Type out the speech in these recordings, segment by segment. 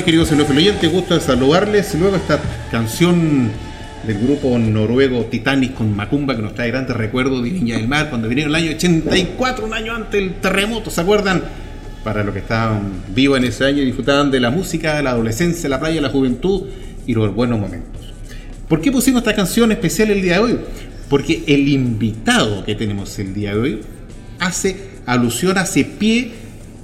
Tardes, queridos oyentes. Gusto de saludarles. Luego esta canción del grupo noruego Titanic con Macumba que nos trae grandes recuerdos de Viña del Mar cuando vinieron el año 84, un año antes del terremoto, ¿se acuerdan? Para los que estaban vivos en ese año disfrutaban de la música, la adolescencia, la playa, la juventud y los buenos momentos. ¿Por qué pusimos esta canción especial el día de hoy? Porque el invitado que tenemos el día de hoy hace alusión, hace pie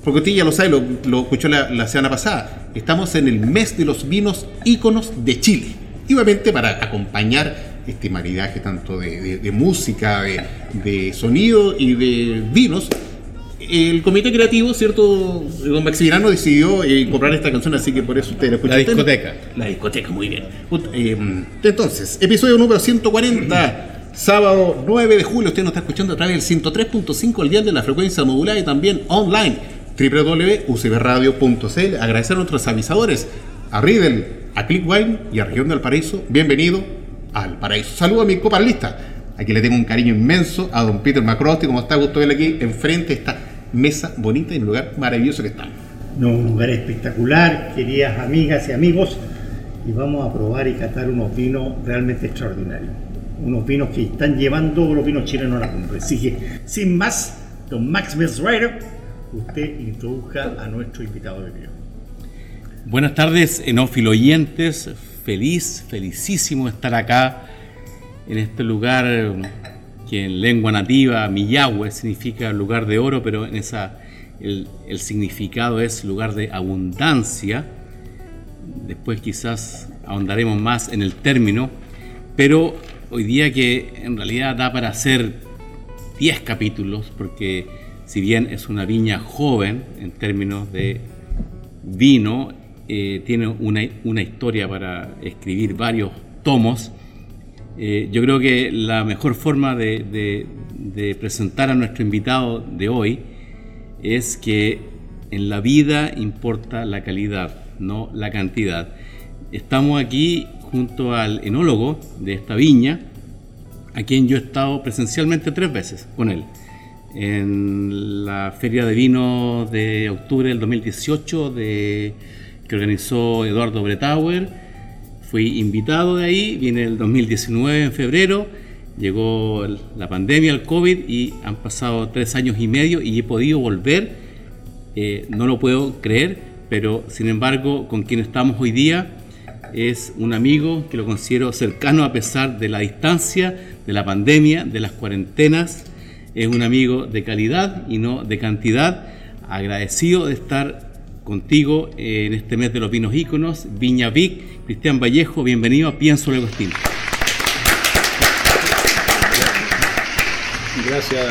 porque usted ya lo sabe, lo, escuchó la, semana pasada. Estamos en el mes de los vinos íconos de Chile. Y obviamente para acompañar este maridaje tanto de, música, de, sonido y de vinos, el comité creativo, ¿cierto? Don Maximiliano decidió eh, comprar esta canción, así que por eso usted la escuchó. La discoteca. La discoteca, muy bien. Eh, entonces, episodio número 140. Sábado 9 de julio, usted nos está escuchando a través del 103.5 al día de la frecuencia modulada y también online www.ucbradio.cl. Agradecer a nuestros avisadores, a Riddle, a Clickwine y a Región del Paraíso. Bienvenido al Paraíso. Saludo a mi coparlista. Aquí le tengo un cariño inmenso a don Peter Macrosti. como está? Gusto verle aquí enfrente esta mesa bonita y un lugar maravilloso que está. un lugar espectacular, queridas amigas y amigos. Y vamos a probar y catar unos vinos realmente extraordinarios. Unos vinos que están llevando los vinos chilenos a la cumbre. Así que, sin más, don Max Mesreiter usted introduzca a nuestro invitado de hoy. Buenas tardes, enófilo oyentes. Feliz, felicísimo estar acá en este lugar que en lengua nativa, Miyahue, significa lugar de oro, pero en esa el, significado es lugar de abundancia. Después quizás ahondaremos más en el término, pero hoy día que en realidad da para hacer 10 capítulos, porque si bien es una viña joven en términos de vino, eh, tiene una, historia para escribir varios tomos, eh, yo creo que la mejor forma de, presentar a nuestro invitado de hoy es que en la vida importa la calidad, no la cantidad. Estamos aquí junto al enólogo de esta viña, a quien yo he estado presencialmente tres veces con él en la Feria de Vino de octubre del 2018 de, que organizó Eduardo Bretauer. Fui invitado de ahí, viene el 2019 en febrero, llegó la pandemia, el COVID y han pasado tres años y medio y he podido volver. Eh, no lo puedo creer, pero sin embargo con quien estamos hoy día es un amigo que lo considero cercano a pesar de la distancia, de la pandemia, de las cuarentenas es un amigo de calidad y no de cantidad. Agradecido de estar contigo en este mes de los vinos íconos, Viña Vic, Cristian Vallejo, bienvenido a Pienso Luego Extinto. Gracias,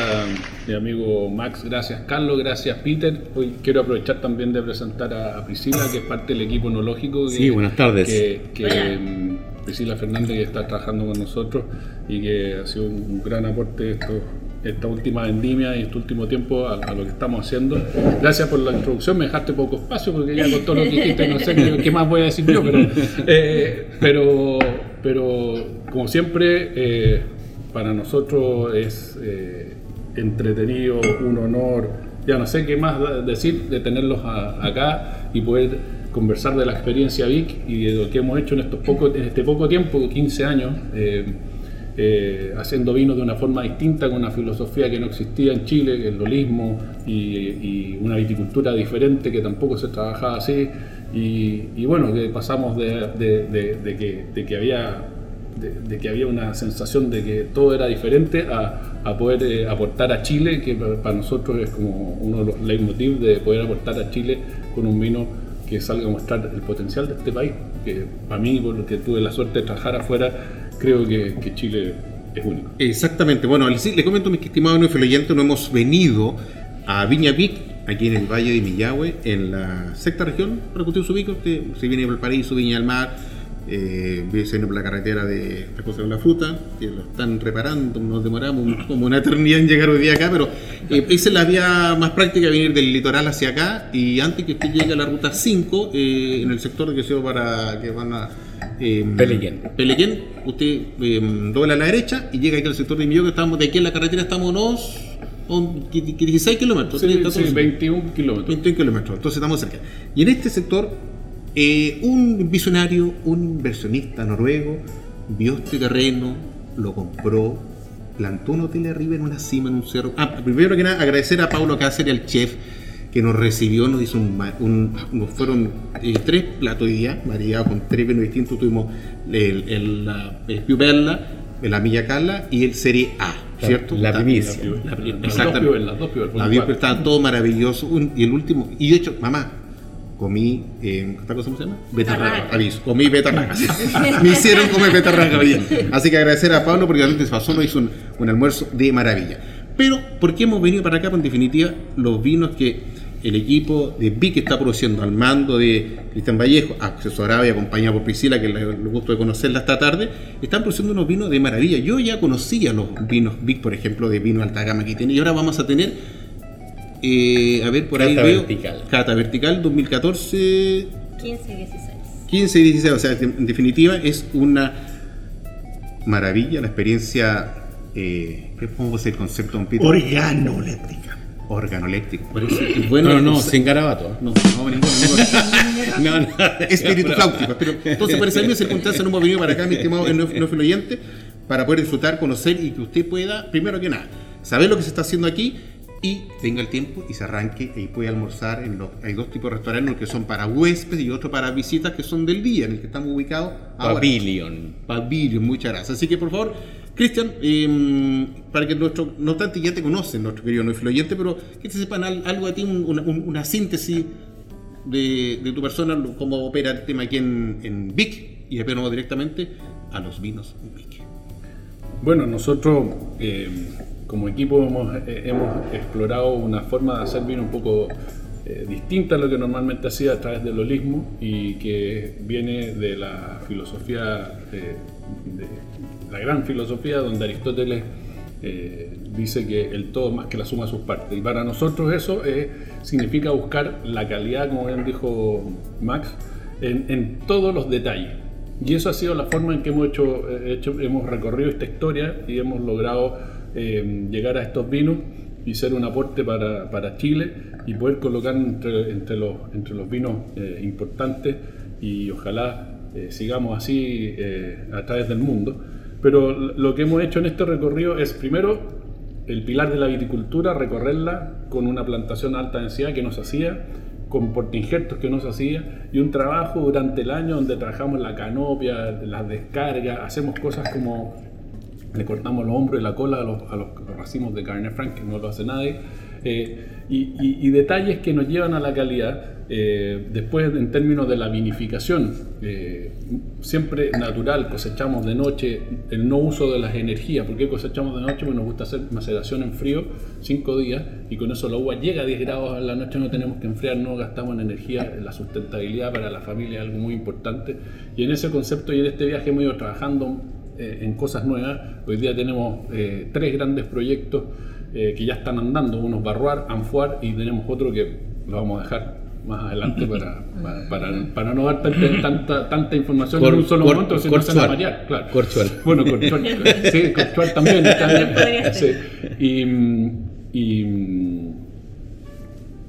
mi amigo Max, gracias Carlos, gracias Peter. Hoy quiero aprovechar también de presentar a Priscila, que es parte del equipo enológico. sí, buenas tardes. Que, mm, Priscila Fernández que está trabajando con nosotros y que ha sido un gran aporte estos esta última vendimia y este último tiempo a, lo que estamos haciendo. Gracias por la introducción, me dejaste poco espacio porque ya con todo lo que dijiste no sé qué, más voy a decir yo, pero, eh, pero, pero como siempre, eh, para nosotros es eh, entretenido, un honor, ya no sé qué más decir de tenerlos acá y poder conversar de la experiencia VIC y de lo que hemos hecho en, estos poco, en este poco tiempo, 15 años. Eh, haciendo vino de una forma distinta, con una filosofía que no existía en Chile, el lolismo y, una viticultura diferente que tampoco se trabajaba así. Y, bueno, que pasamos de, que, había de, que había una sensación de que todo era diferente a, poder eh, aportar a Chile, que para nosotros es como uno de los leitmotiv de poder aportar a Chile con un vino que salga a mostrar el potencial de este país, que para mí, porque tuve la suerte de trabajar afuera, creo que, Chile es único. Exactamente. Bueno, le, comento, mis estimados no no hemos venido a Viña Vic, aquí en el Valle de Millahue, en la sexta región, para que usted ubique, usted se viene por el Paraíso, Viña del Mar, eh, viene por la carretera de la Cosa de la Fruta, que lo están reparando, nos demoramos como una eternidad en llegar hoy día acá, pero eh, esa es la vía más práctica, venir del litoral hacia acá, y antes que usted llegue a la ruta 5, eh, en el sector de que se para que van a eh, Pelequén. Pelequén, usted eh, dobla a la derecha y llega aquí al sector de Millón, que estamos de aquí en la carretera, estamos unos 16 kilómetros. Sí, 21 kilómetros. 21 kilómetros, entonces estamos cerca. Y en este sector, eh, un visionario, un inversionista noruego, vio este terreno, lo compró, plantó un hotel arriba en una cima, en un cerro. Ah, primero que nada, agradecer a Paulo Cáceres, el chef, que nos recibió, nos hizo un, nos fueron eh, tres platos de día, variados con tres vinos distintos. Tuvimos el, el, la, el la Milla Carla y el Serie A, ¿cierto? La primicia. Exactamente. Las dos La estaban todo maravilloso. y el último, y de hecho, mamá, comí, eh, ¿cómo se llama? Betarraga, aviso, comí betarragas. Me hicieron comer betarraga Así que agradecer a Pablo porque antes pasó, nos hizo un, un, almuerzo de maravilla. Pero, ¿por qué hemos venido para acá? Pues en definitiva, los vinos que el equipo de VIC está produciendo al mando de Cristian Vallejo, asesorado y acompañado por Priscila, que le gusto de conocerla esta tarde, están produciendo unos vinos de maravilla. Yo ya conocía los vinos VIC, por ejemplo, de vino alta gama que tiene, y ahora vamos a tener, eh, a ver, por ahí veo, Vertical. Cata Vertical 2014. 15 y 16. 15 y 16, o sea, en definitiva es una maravilla la experiencia. Eh, ¿Cómo es el concepto, don Peter? Organoléptica organoléctrico. bueno, no, no, sin garabato. ¿eh? No, no, ningún, no, no. Espíritu flautico. Pero, entonces, por esa misma circunstancia, no hemos venido para acá, mi estimado no, no oyente, para poder disfrutar, conocer y que usted pueda, primero que nada, saber lo que se está haciendo aquí y tenga el tiempo y se arranque y puede almorzar en los hay dos tipos de restaurantes que son para huéspedes y otro para visitas que son del día en el que estamos ubicados Pavilion. Pavilion muchas gracias. Así que por favor Cristian, em, para que nuestro, no obstante ya te conocen, nuestro querido no influyente, pero que te sepan algo de ti, una, síntesis de, tu persona, cómo opera el tema aquí en, Vic, y después vamos directamente a los vinos Vic. Bueno, nosotros em, como equipo hemos, eh, hemos, explorado una forma de hacer vino un poco eh, distinta a lo que normalmente hacía a través del holismo y que viene de la filosofía de la gran filosofía donde Aristóteles eh, dice que el todo más que la suma de sus partes. Y para nosotros eso eh, significa buscar la calidad, como bien dijo Max, en, todos los detalles. Y eso ha sido la forma en que hemos, hecho, hecho hemos recorrido esta historia y hemos logrado llegar a estos vinos y ser un aporte para, para Chile y poder colocar entre, entre, los, entre los vinos importantes y ojalá sigamos así a través del mundo. Pero lo que hemos hecho en este recorrido es primero el pilar de la viticultura, recorrerla con una plantación de alta densidad que nos hacía, con portingertos que nos hacía, y un trabajo durante el año donde trabajamos la canopia, las descargas, hacemos cosas como le cortamos los hombros y la cola a los, a los, racimos de carne frank, que no lo hace nadie, eh, y, detalles que nos llevan a la calidad. Eh, después, en términos de la vinificación, eh, siempre natural, cosechamos de noche, el no uso de las energías. ¿Por qué cosechamos de noche? Porque nos gusta hacer maceración en frío, cinco días, y con eso la uva llega a 10 grados a la noche, no tenemos que enfriar, no gastamos en energía. La sustentabilidad para la familia es algo muy importante. Y en ese concepto y en este viaje hemos ido trabajando en cosas nuevas. Hoy día tenemos tres grandes proyectos eh, que ya están andando, unos Barroar, Anfoar y tenemos otro que lo vamos a dejar más adelante para, para, para, no dar tanta, tanta, tanta información Cor, en un solo cor, momento, sino Corchuar. hacerla variar. Claro. Corchuar. Bueno, Corchuar, sí, Corchuar también. También podría sí. Y, y,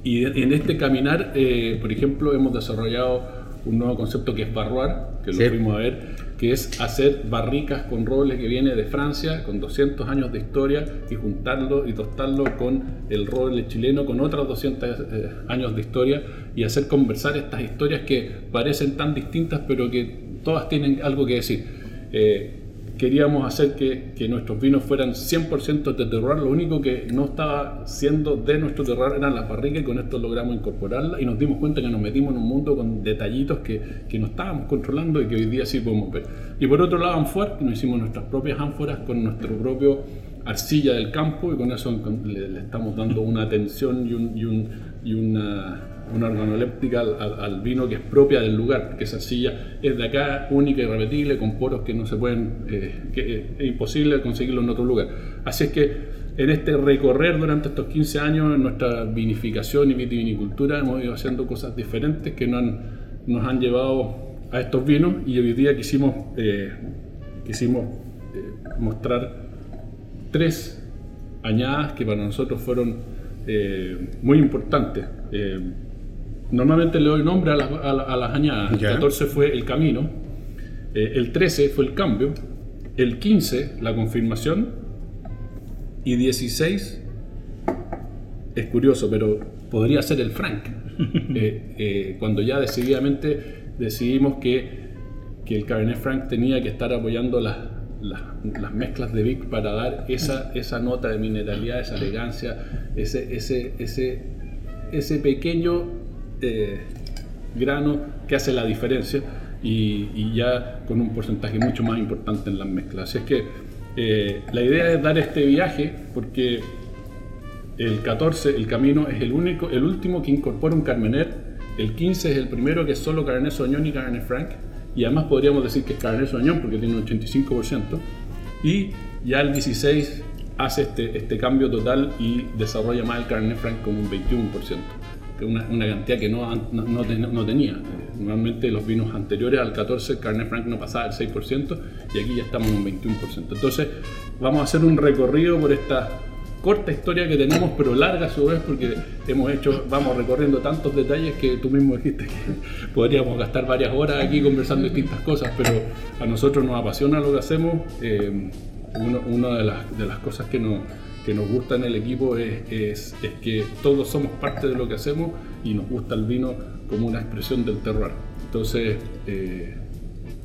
y en este caminar, eh, por ejemplo, hemos desarrollado un nuevo concepto que es barroar, que lo Sí. fuimos a ver, que es hacer barricas con roble que viene de Francia, con 200 años de historia, y juntarlo y tostarlo con el roble chileno, con otros 200 eh, años de historia, y hacer conversar estas historias que parecen tan distintas, pero que todas tienen algo que decir. Eh, queríamos hacer que, nuestros vinos fueran 100% de terroir, lo único que no estaba siendo de nuestro terroir eran las barricas y con esto logramos incorporarlas y nos dimos cuenta que nos metimos en un mundo con detallitos que, no estábamos controlando y que hoy día sí podemos ver. Y por otro lado, Anfuar, que nos hicimos nuestras propias ánforas con nuestro propio arcilla del campo y con eso le, estamos dando una atención y, un, y una una organoléptica al, vino que es propia del lugar, porque esa arcilla es de acá, única y repetible, con poros que no se pueden, eh, que es imposible conseguirlo en otro lugar. Así es que en este recorrer durante estos 15 años en nuestra vinificación y vitivinicultura hemos ido haciendo cosas diferentes que nos han, nos han llevado a estos vinos y hoy día quisimos, eh, quisimos eh, mostrar tres añadas que para nosotros fueron eh, muy importantes. Normalmente le doy nombre a las, a, a las añadas. El 14 fue el camino, eh, el 13 fue el cambio, el 15 la confirmación y 16 es curioso, pero podría ser el Frank. eh, eh, cuando ya decididamente decidimos que, que, el Cabernet Franc tenía que estar apoyando las, las, las mezclas de Vic para dar esa, esa nota de mineralidad, esa elegancia, ese, ese, ese, ese pequeño eh, grano que hace la diferencia y, ya con un porcentaje mucho más importante en las mezclas. Así es que eh, la idea es dar este viaje porque el 14, el camino, es el único, el último que incorpora un Carmener, el 15 es el primero que es solo Cabernet Sauvignon y Cabernet Franc, y además podríamos decir que es Cabernet Sauvignon porque tiene un 85%, y ya el 16 hace este, este cambio total y desarrolla más el Cabernet Franc con un 21% una, una cantidad que no, no, no, no, tenía. Normalmente los vinos anteriores al 14, el Cabernet Franc no pasaba el 6% y aquí ya estamos en un 21%. Entonces vamos a hacer un recorrido por esta corta historia que tenemos, pero larga a su vez porque hemos hecho, vamos recorriendo tantos detalles que tú mismo dijiste que podríamos gastar varias horas aquí conversando distintas cosas, pero a nosotros nos apasiona lo que hacemos. Eh, uno, una de las, de las cosas que nos que nos gusta en el equipo es, es, es, que todos somos parte de lo que hacemos y nos gusta el vino como una expresión del terroir. Entonces, eh,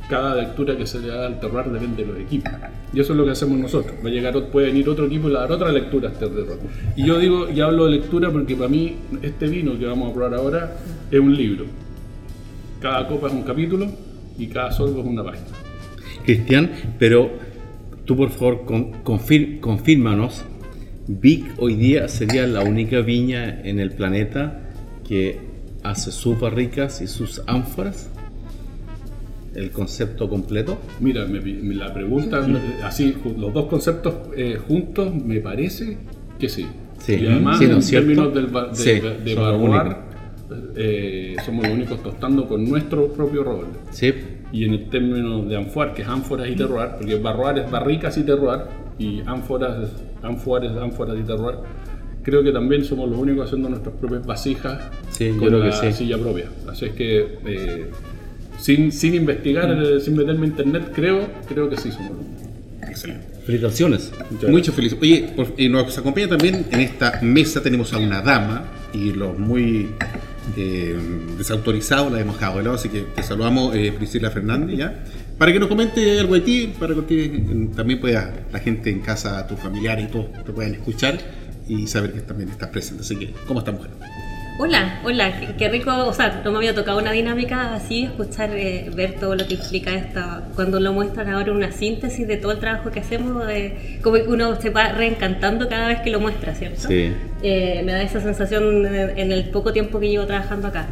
cada lectura que se le da al terroir depende de los equipos. Y eso es lo que hacemos nosotros. Va a llegar, puede venir otro equipo y dar otra lectura a este terroir. Y yo digo, y hablo de lectura porque para mí este vino que vamos a probar ahora es un libro. Cada copa es un capítulo y cada sorbo es una página. Cristian, pero tú por favor con, confir, confírmanos Vic hoy día sería la única viña en el planeta que hace sus barricas y sus ánforas. El concepto completo. Mira, me, me la pregunta, así, los dos conceptos eh, juntos, me parece que sí. sí. Y además, sí, no, en términos del, de, sí, de, de barroar, eh, somos los únicos tostando con nuestro propio roble. Sí. Y en el término de anfuar, que es ánforas y terroir, porque barroar es barricas y terroir, y ánforas es ánforas, ánforas y terroir. Creo que también somos los únicos haciendo nuestras propias vasijas sí, con yo la creo que sí. silla propia. Así es que eh, sin, sin investigar, mm. sin meterme a internet, creo, creo que sí somos los únicos. Excelente. Felicitaciones. Muchas felices. Oye, por, y nos acompaña también en esta mesa tenemos a una dama y los muy eh, desautorizados la hemos dejado de lado, así que te saludamos eh, Priscila Fernández ya. Para que nos comente algo de ti, para que también pueda la gente en casa, tus familiares y todos te puedan escuchar y saber que también estás presente. Así que, ¿cómo estás, mujer? Hola, hola, qué, rico, o sea, no me había tocado una dinámica así, escuchar, eh, ver todo lo que explica esta, cuando lo muestran ahora una síntesis de todo el trabajo que hacemos, eh, como que uno se va reencantando cada vez que lo muestra, ¿cierto? Sí. Eh, me da esa sensación en, en el poco tiempo que llevo trabajando acá.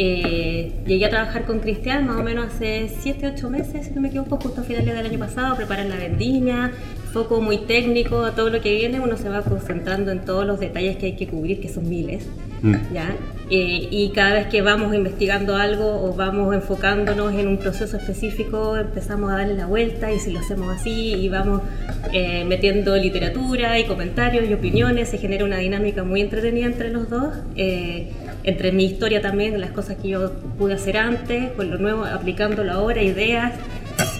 Eh, llegué a trabajar con Cristian más o menos hace 7, 8 meses, si no me equivoco, justo a finales del año pasado, preparar la vendimia, foco muy técnico a todo lo que viene, uno se va concentrando en todos los detalles que hay que cubrir, que son miles. Mm. ¿ya? Eh, y cada vez que vamos investigando algo o vamos enfocándonos en un proceso específico, empezamos a darle la vuelta y si lo hacemos así y vamos eh, metiendo literatura y comentarios y opiniones, se genera una dinámica muy entretenida entre los dos. Eh, entre mi historia también, las cosas que yo pude hacer antes, con lo nuevo, aplicándolo ahora, ideas.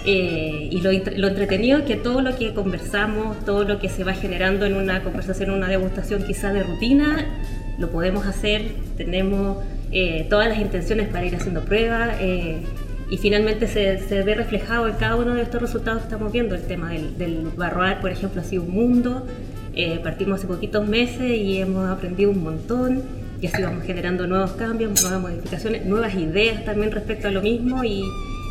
y lo, lo, entretenido es que todo lo que conversamos, todo lo que se va generando en una conversación, una degustación quizá de rutina, lo podemos hacer, tenemos eh, todas las intenciones para ir haciendo pruebas eh, y finalmente se, se, ve reflejado en cada uno de estos resultados que estamos viendo. El tema del, del barroar, por ejemplo, ha sido un mundo. Eh, partimos hace poquitos meses y hemos aprendido un montón y así vamos generando nuevos cambios, nuevas modificaciones, nuevas ideas también respecto a lo mismo y,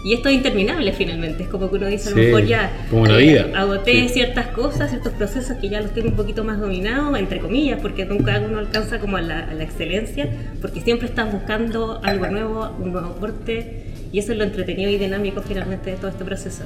y esto es interminable finalmente, es como que uno dice a lo mejor ya como la vida. agoté ciertas cosas, ciertos procesos que ya los tengo un poquito más dominados, entre comillas, porque nunca uno alcanza como a la, excelencia, porque siempre estás buscando algo nuevo, un nuevo aporte, y eso es lo entretenido y dinámico finalmente de todo este proceso,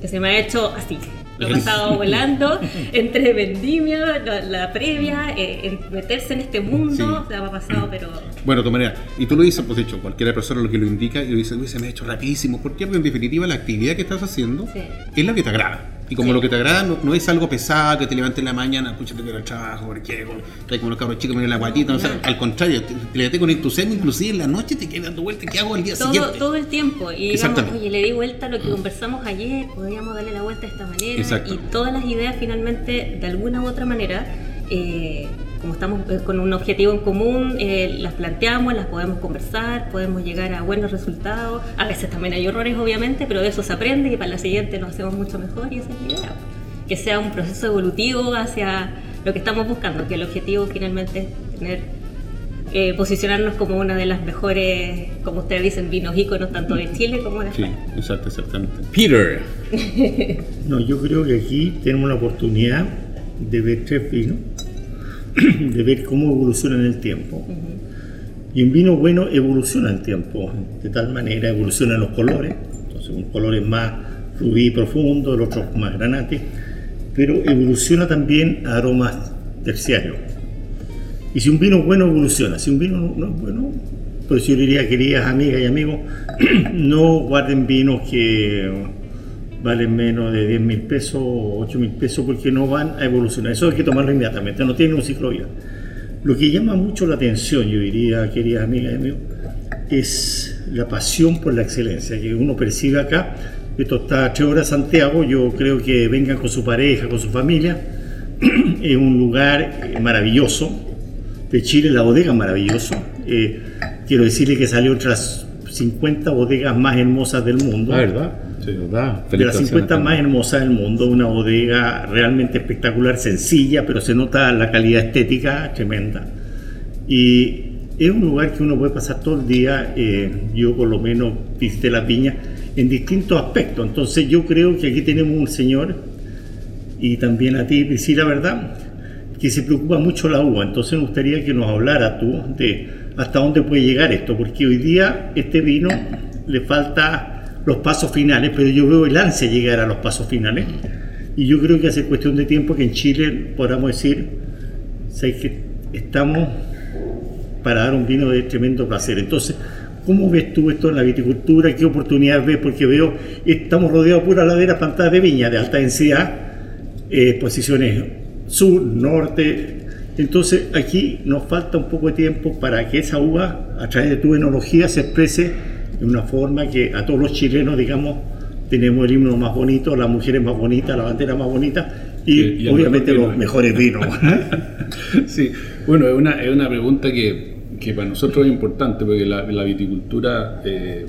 que se me ha hecho así. Lo he pasado volando entre vendimia, la, previa, eh, meterse en este mundo, se me ha pasado, pero bueno, tu manera. Y tú lo dices, pues de hecho, cualquier persona lo que lo indica y lo dice, uy, se me ha hecho rapidísimo. ¿Por qué? Porque en definitiva la actividad que estás haciendo es la que te agrada. Y como lo que te agrada no, es algo pesado, que te levantes en la mañana, pucha, te el trabajo, porque estás como los cabros chicos, miren la guatita, o sea, al contrario, te, te levantes con entusiasmo, inclusive en la noche te quedas dando vuelta, ¿qué hago el día todo, siguiente? Todo el tiempo. Y digamos, oye, le di vuelta a lo que conversamos ayer, podríamos darle la vuelta de esta manera. Exacto. Y todas las ideas finalmente, de alguna u otra manera, eh, como estamos eh, con un objetivo en común, eh, las planteamos, las podemos conversar, podemos llegar a buenos resultados. A veces también hay errores, obviamente, pero de eso se aprende y para la siguiente lo hacemos mucho mejor y esa es la idea. Que sea un proceso evolutivo hacia lo que estamos buscando, que el objetivo finalmente es tener, eh, posicionarnos como una de las mejores, como ustedes dicen, vinos íconos tanto de Chile como de España. Sí, exacto, exactamente. Peter. no, yo creo que aquí tenemos la oportunidad de ver tres vinos de ver cómo evoluciona en el tiempo. Y un vino bueno evoluciona en el tiempo, de tal manera evolucionan los colores, entonces un color es más rubí profundo, el otro más granate, pero evoluciona también a aromas terciarios. Y si un vino bueno evoluciona, si un vino no, es bueno, pues yo diría, queridas amigas y amigos, no guarden vinos que valen menos de 10 mil pesos o 8 mil pesos porque no van a evolucionar. Eso hay que tomarlo inmediatamente, no tiene un ciclo vida. Lo que llama mucho la atención, yo diría, queridas amigas y amigos, es la pasión por la excelencia que uno percibe acá. Esto está a tres horas Santiago, yo creo que vengan con su pareja, con su familia. es un lugar maravilloso. De Chile, la bodega maravilloso. Eh, quiero decirle que salió otras 50 bodegas más hermosas del mundo. La verdad de las 50 más hermosas del mundo, una bodega realmente espectacular, sencilla, pero se nota la calidad estética tremenda. Y es un lugar que uno puede pasar todo el día, eh, yo por lo menos visité la piña, en distintos aspectos. Entonces yo creo que aquí tenemos un señor, y también a ti, la ¿verdad? Que se preocupa mucho la uva. Entonces me gustaría que nos hablara tú de hasta dónde puede llegar esto, porque hoy día este vino le falta los pasos finales, pero yo veo el ansia llegar a los pasos finales. Y yo creo que hace cuestión de tiempo que en Chile podamos decir, que estamos para dar un vino de tremendo placer. Entonces, ¿cómo ves tú esto en la viticultura? ¿Qué oportunidades ves? Porque veo, estamos rodeados de pura ladera, plantadas de viña de alta densidad, eh, posiciones sur, norte. Entonces, aquí nos falta un poco de tiempo para que esa uva, a través de tu enología, se exprese de una forma que a todos los chilenos, digamos, tenemos el himno más bonito, las mujeres más bonitas, la bandera más bonita y, obviamente los mejores vinos. sí, bueno, es una, es una pregunta que, que, para nosotros es importante porque la, viticultura, eh,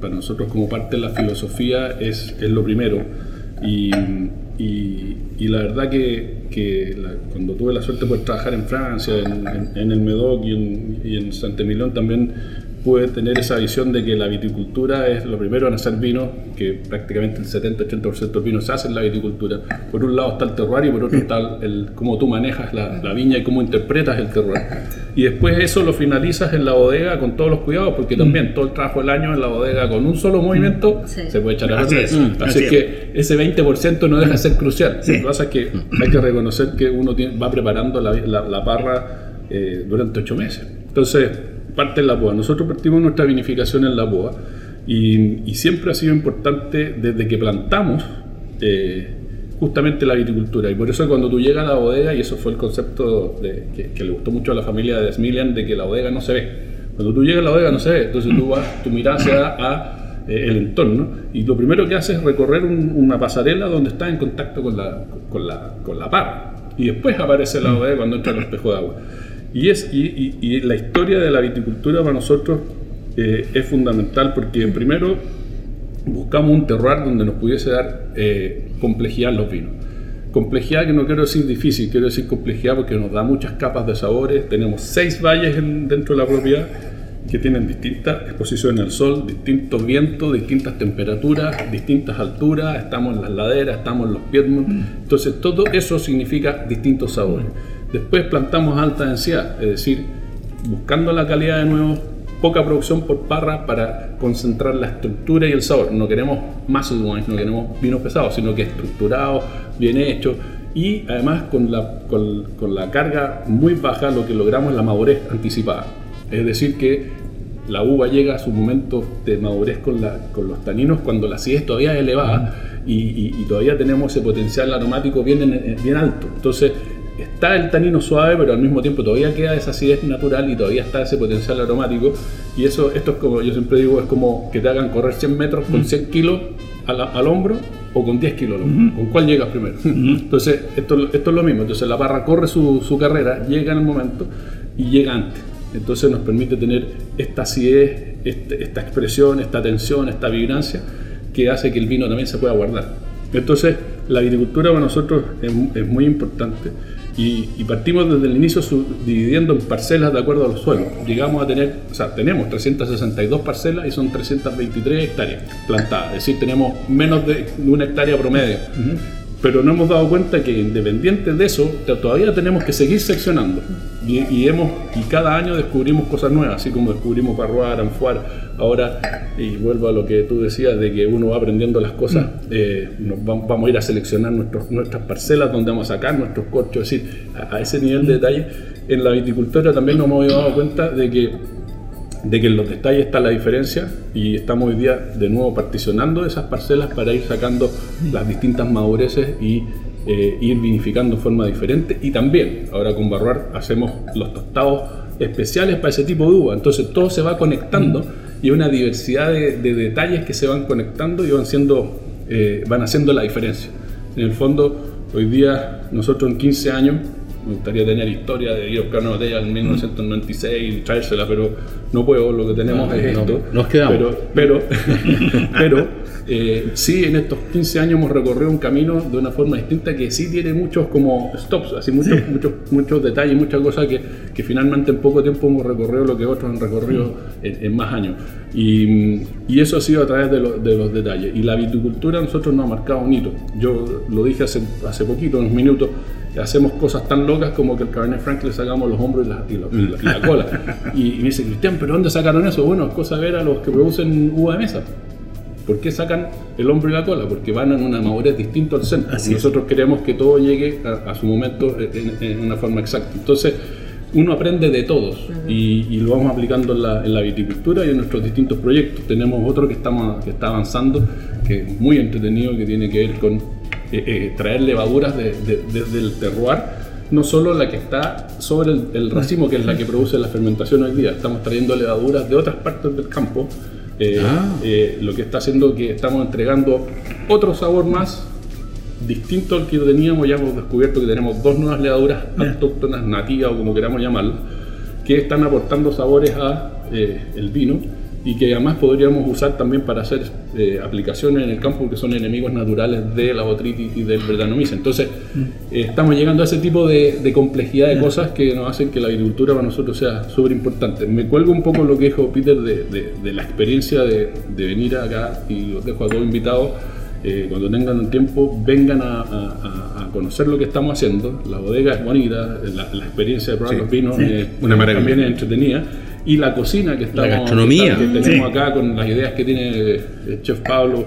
para nosotros como parte de la filosofía, es, es lo primero. Y, y, la verdad que, que cuando tuve la suerte de poder trabajar en Francia, en, el Medoc y en, y en Saint-Emilion también pude tener esa visión de que la viticultura es lo primero en hacer vino, que prácticamente el 70-80% del vino se hace en la viticultura. Por un lado está el terroir y por otro está el, cómo tú manejas la, viña y cómo interpretas el terroir. Y después eso lo finalizas en la bodega con todos los cuidados, porque también todo el trabajo del año en la bodega con un solo movimiento se puede echar a la Así, así, que ese 20% no deja de ser crucial. Lo que pasa es que hay que reconocer que uno va preparando la, la, parra eh, durante ocho meses. Entonces, parte en la boa. Nosotros partimos nuestra vinificación en la boa y, siempre ha sido importante desde que plantamos eh, justamente la viticultura. Y por eso cuando tú llegas a la bodega, y eso fue el concepto de, que, le gustó mucho a la familia de Smilian, de que la bodega no se ve. Cuando tú llegas a la bodega no se ve, entonces tú vas, tu mirada se da a eh, el entorno y lo primero que haces es recorrer una pasarela donde estás en contacto con la, con la, con la parra. Y después aparece la bodega cuando entra el espejo de agua. Y, es, y, la historia de la viticultura para nosotros eh, es fundamental porque primero buscamos un terroir donde nos pudiese dar eh, complejidad en los vinos. Complejidad que no quiero decir difícil, quiero decir complejidad porque nos da muchas capas de sabores. Tenemos seis valles dentro de la propiedad que tienen distintas exposiciones al sol, distintos vientos, distintas temperaturas, distintas alturas. Estamos en las laderas, estamos en los Piedmont. Entonces todo eso significa distintos sabores. Después plantamos alta densidad, es decir, buscando la calidad de nuevo, poca producción por parra para concentrar la estructura y el sabor. No queremos más wines, no queremos vinos pesados, sino que estructurados, bien hechos y además con la, con, la carga muy baja lo que logramos es la madurez anticipada. Es decir, que la uva llega a su momento de madurez con, la, con los taninos cuando la acidez todavía es elevada y, y, todavía tenemos ese potencial aromático bien, bien alto. Entonces, está el tanino suave, pero al mismo tiempo todavía queda esa acidez natural y todavía está ese potencial aromático. Y eso, esto es como, yo siempre digo, es como que te hagan correr 100 metros con 100 kilos al, hombro o con 10 kilos al hombro. ¿Con cuál llegas primero? Entonces, esto, esto es lo mismo. Entonces, la barra corre su, su carrera, llega en el momento y llega antes. Entonces, nos permite tener esta acidez, este, esta expresión, esta tensión, esta vibrancia que hace que el vino también se pueda guardar. Entonces, la agricultura para nosotros es, es muy importante y, partimos desde el inicio dividiendo en parcelas de acuerdo a los suelos. Llegamos a tener, o sea, tenemos 362 parcelas y son 323 hectáreas plantadas, es decir, tenemos menos de una hectárea promedio pero no hemos dado cuenta que independiente de eso, todavía tenemos que seguir seccionando. Y, cada año descubrimos cosas nuevas, así como descubrimos Parroir, Anfuar, ahora, y vuelvo a lo que tú decías, de que uno va aprendiendo las cosas, eh, nos vamos a ir a seleccionar nuestras parcelas donde vamos a sacar nuestros corchos, es decir, a, a ese nivel de detalle. En la viticultura también nos hemos dado cuenta de que de que en los detalles está la diferencia y estamos hoy día de nuevo particionando esas parcelas para ir sacando las distintas madureces y eh, ir vinificando de forma diferente. Y también ahora con Barroar hacemos los tostados especiales para ese tipo de uva. Entonces todo se va conectando y una diversidad de, detalles que se van conectando y van siendo eh, van haciendo la diferencia. En el fondo hoy día nosotros en 15 años me gustaría tener historia de ir a buscar una botella en 1996 y traérsela, pero no puedo, lo que tenemos es esto. nos quedamos. Pero, pero, pero eh, sí, en estos 15 años hemos recorrido un camino de una forma distinta que sí tiene muchos como stops, así muchos, muchos, muchos detalles, muchas cosas que, que, finalmente en poco tiempo hemos recorrido lo que otros han recorrido en, más años. Y, y, eso ha sido a través de, de, los detalles. Y la viticultura nosotros nos ha marcado un hito. Yo lo dije hace, hace poquito, unos minutos hacemos cosas tan locas como que el Cabernet Franc le sacamos los hombros y la, cola. Y, me dice, Cristian, ¿pero dónde sacaron eso? Bueno, es cosa ver a los que producen uva de mesa. ¿Por qué sacan el hombro y la cola? Porque van en una madurez distinta al centro. Nosotros queremos que todo llegue a, su momento en, una forma exacta. Entonces, uno aprende de todos y, lo vamos aplicando en la, en la, viticultura y en nuestros distintos proyectos. Tenemos otro que, estamos, que está avanzando, que es muy entretenido, que tiene que ver con eh, eh, traer levaduras desde el terroir, no solo la que está sobre el, racimo, que es la que produce la fermentación hoy día, estamos trayendo levaduras de otras partes del campo, eh, ah. lo que está haciendo que estamos entregando otro sabor más distinto al que teníamos, ya hemos descubierto que tenemos dos nuevas levaduras autóctonas, nativas o como queramos llamarlas, que están aportando sabores a el vino y que además podríamos usar también para hacer eh, aplicaciones en el campo que son enemigos naturales de la botritis y del verdanomice. Entonces, eh, estamos llegando a ese tipo de, complejidad de cosas que nos hacen que la agricultura para nosotros sea súper importante. Me cuelgo un poco lo que dijo Peter de, la experiencia de, venir acá y los dejo a todos invitados. Eh, cuando tengan un tiempo, vengan a, conocer lo que estamos haciendo. La bodega es bonita, la, experiencia de probar los vinos una también es entretenida y la cocina que estamos la gastronomía. que tenemos acá con las ideas que tiene el chef Pablo,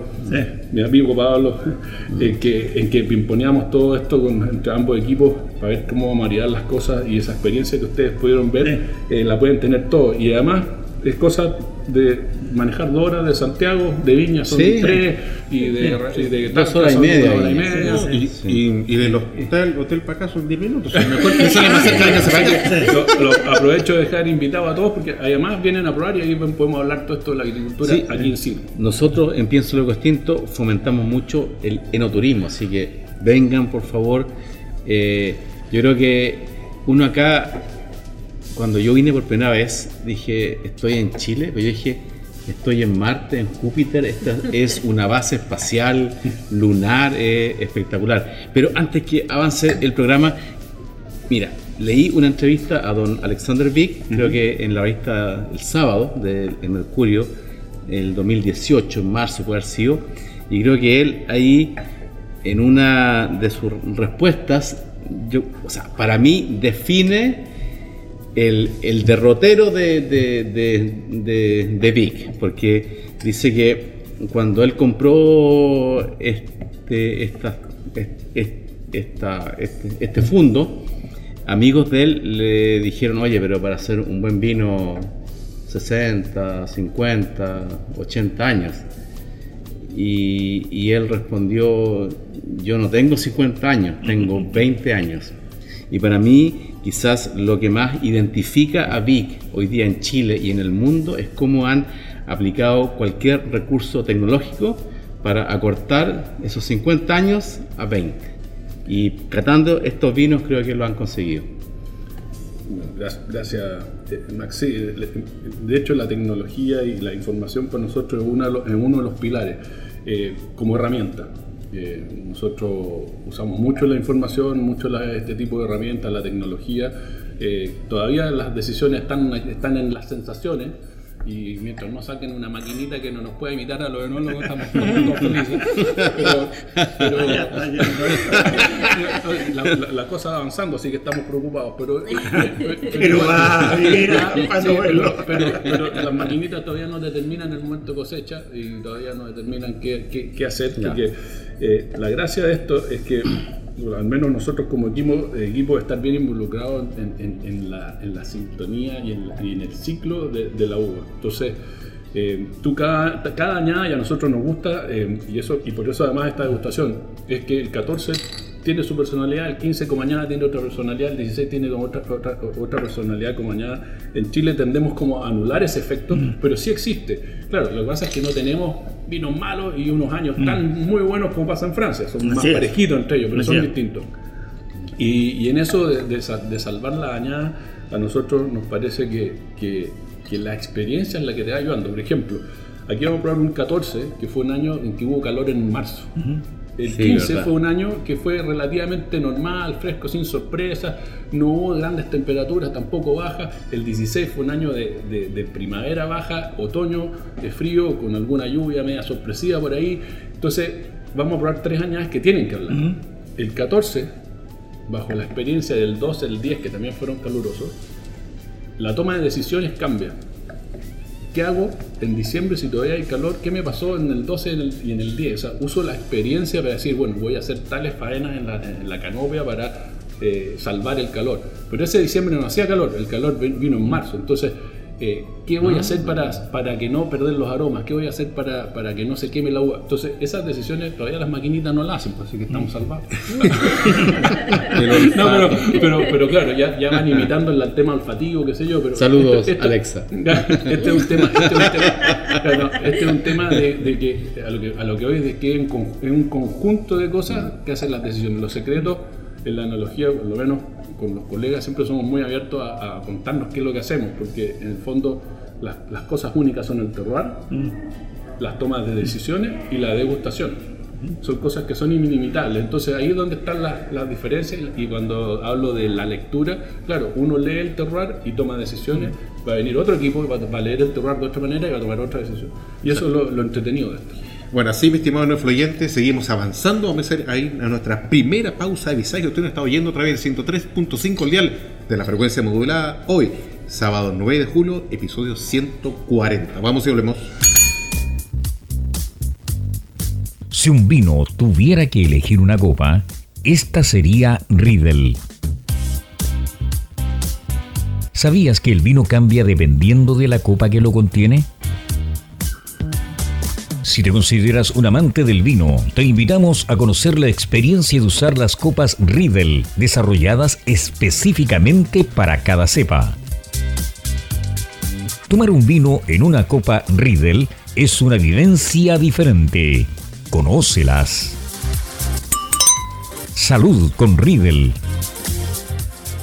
mi amigo Pablo, en que, en que pimponeamos todo esto con, entre ambos equipos para ver cómo marear las cosas y esa experiencia que ustedes pudieron ver eh, la pueden tener todos. Y además es cosa de manejar dos horas de Santiago, de Viña son tres, y de, y de dos horas y media. y, media. y, y, del hotel, hotel para acá son 10 minutos. mejor que sale más cerca de lo, aprovecho de dejar invitado a todos porque además vienen a probar y ahí podemos hablar todo esto de la agricultura aquí en sí. Nosotros en Pienso Lo Extinto fomentamos mucho el enoturismo, así que vengan por favor. Eh, yo creo que uno acá cuando yo vine por primera vez, dije, estoy en Chile, pero yo dije, estoy en Marte, en Júpiter, esta es una base espacial lunar espectacular. Pero antes que avance el programa, mira, leí una entrevista a don Alexander Vick, creo que en la revista el sábado de Mercurio, el 2018, en marzo puede haber sido, y creo que él ahí, en una de sus respuestas, yo, o sea, para mí define el, derrotero de, de, Vic, porque dice que cuando él compró este, esta, esta, este, este, fundo, amigos de él le dijeron, oye, pero para hacer un buen vino 60, 50, 80 años. Y, y, él respondió, yo no tengo 50 años, tengo 20 años. Y para mí Quizás lo que más identifica a Vic hoy día en Chile y en el mundo es cómo han aplicado cualquier recurso tecnológico para acortar esos 50 años a 20. Y catando estos vinos creo que lo han conseguido. Gracias, eh, Maxi. De hecho, la tecnología y la información para nosotros es uno de los pilares eh, como herramienta nosotros usamos mucho la información, mucho este tipo de herramientas, la tecnología. Eh, todavía las decisiones están, están en las sensaciones y mientras no saquen una maquinita que no nos pueda imitar a los enólogos estamos todos felices. Pero, pero la, la, cosa va avanzando, así que estamos preocupados. Pero, pero, pero, las maquinitas todavía no determinan el momento de cosecha y todavía no determinan qué, qué, qué hacer. Porque, eh, la gracia de esto es que al menos nosotros como equipo, equipo estar bien involucrados en, la, sintonía y en, el ciclo de, la uva. Entonces, eh, tú cada, cada añada y a nosotros nos gusta, eh, y, eso, y por eso además esta degustación, es que el 14 tiene su personalidad, el 15 como añada tiene otra personalidad, el 16 tiene otra, otra, otra personalidad como añada. En Chile tendemos como a anular ese efecto, mm. pero sí existe. Claro, lo que pasa es que no tenemos vinos malos y unos años mm. tan muy buenos como pasa en Francia, son más parejitos entre ellos, pero son distintos. Y, y, en eso de, de, salvar la añada, a nosotros nos parece que, que, que la experiencia es la que te va ayudando. Por ejemplo, aquí vamos a probar un 14, que fue un año en que hubo calor en marzo. El 15 fue un año que fue relativamente normal, fresco, sin sorpresas, no hubo grandes temperaturas, tampoco bajas. El 16 fue un año de, primavera baja, otoño de frío, con alguna lluvia media sorpresiva por ahí. Entonces, vamos a probar tres años que tienen que hablar. El 14, bajo la experiencia del 12, el 10, que también fueron calurosos, la toma de decisiones cambia. ¿Qué hago en diciembre si todavía hay calor? ¿Qué me pasó en el 12 y en el 10? O sea, uso la experiencia para decir, bueno, voy a hacer tales faenas en la, en canopia para eh, salvar el calor. Pero ese diciembre no hacía calor, el calor vino en marzo. Entonces, eh, ¿qué voy a hacer para, para que no perder los aromas? ¿Qué voy a hacer para, para que no se queme la uva? Entonces, esas decisiones todavía las maquinitas no las hacen, pues, así que estamos salvados. pero, pero, pero, claro, ya, ya, van imitando el tema olfativo, qué sé yo. Pero Saludos, Alexa. Este es un tema, este es un tema, este es un tema de, que, a lo que, a lo que hoy es de que es un conjunto de cosas que hacen las decisiones. Los secretos, en la analogía, por lo menos con los colegas siempre somos muy abiertos a, contarnos qué es lo que hacemos, porque en el fondo Las, las cosas únicas son el terroir, Mm. las tomas de decisiones y la degustación. Son cosas que son inimitables. Entonces ahí es donde están las, las diferencias y cuando hablo de la lectura, claro, uno lee el terroir y toma decisiones, va a venir otro equipo va a leer el terroir de otra manera y va a tomar otra decisión. Y eso es lo, lo entretenido de esto. Bueno, así, mi estimado nuestro oyente, seguimos avanzando. Vamos a ir ahí a nuestra primera pausa de visaje. Usted nos está oyendo a través del 103.5 el dial de la frecuencia modulada. Hoy, sábado 9 de julio, episodio 140. Vamos y volvemos. Si un vino tuviera que elegir una copa, esta sería Riedel. ¿Sabías que el vino cambia dependiendo de la copa que lo contiene? Si te consideras un amante del vino, te invitamos a conocer la experiencia de usar las copas Riedel, desarrolladas específicamente para cada cepa. Tomar un vino en una copa Riedel es una vivencia diferente. Conócelas. Salud con Riedel.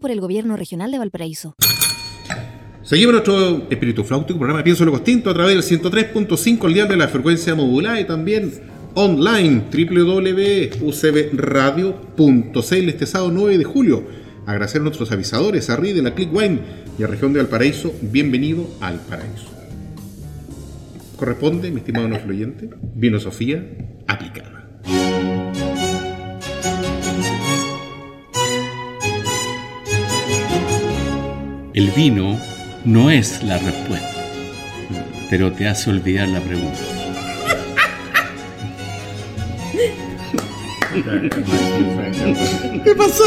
por el Gobierno Regional de Valparaíso. Seguimos nuestro espíritu flautico, programa Pienso lo Costinto a través del 103.5 el dial de la frecuencia modulada y también online www.ucbradio.cl este sábado 9 de julio. Agradecer a nuestros avisadores, a RI de la Click Wine y a Región de Valparaíso. Bienvenido al paraíso. Corresponde, mi estimado no oyente, Vino Sofía aplicada. El vino no es la respuesta, pero te hace olvidar la pregunta. ¿Qué pasó?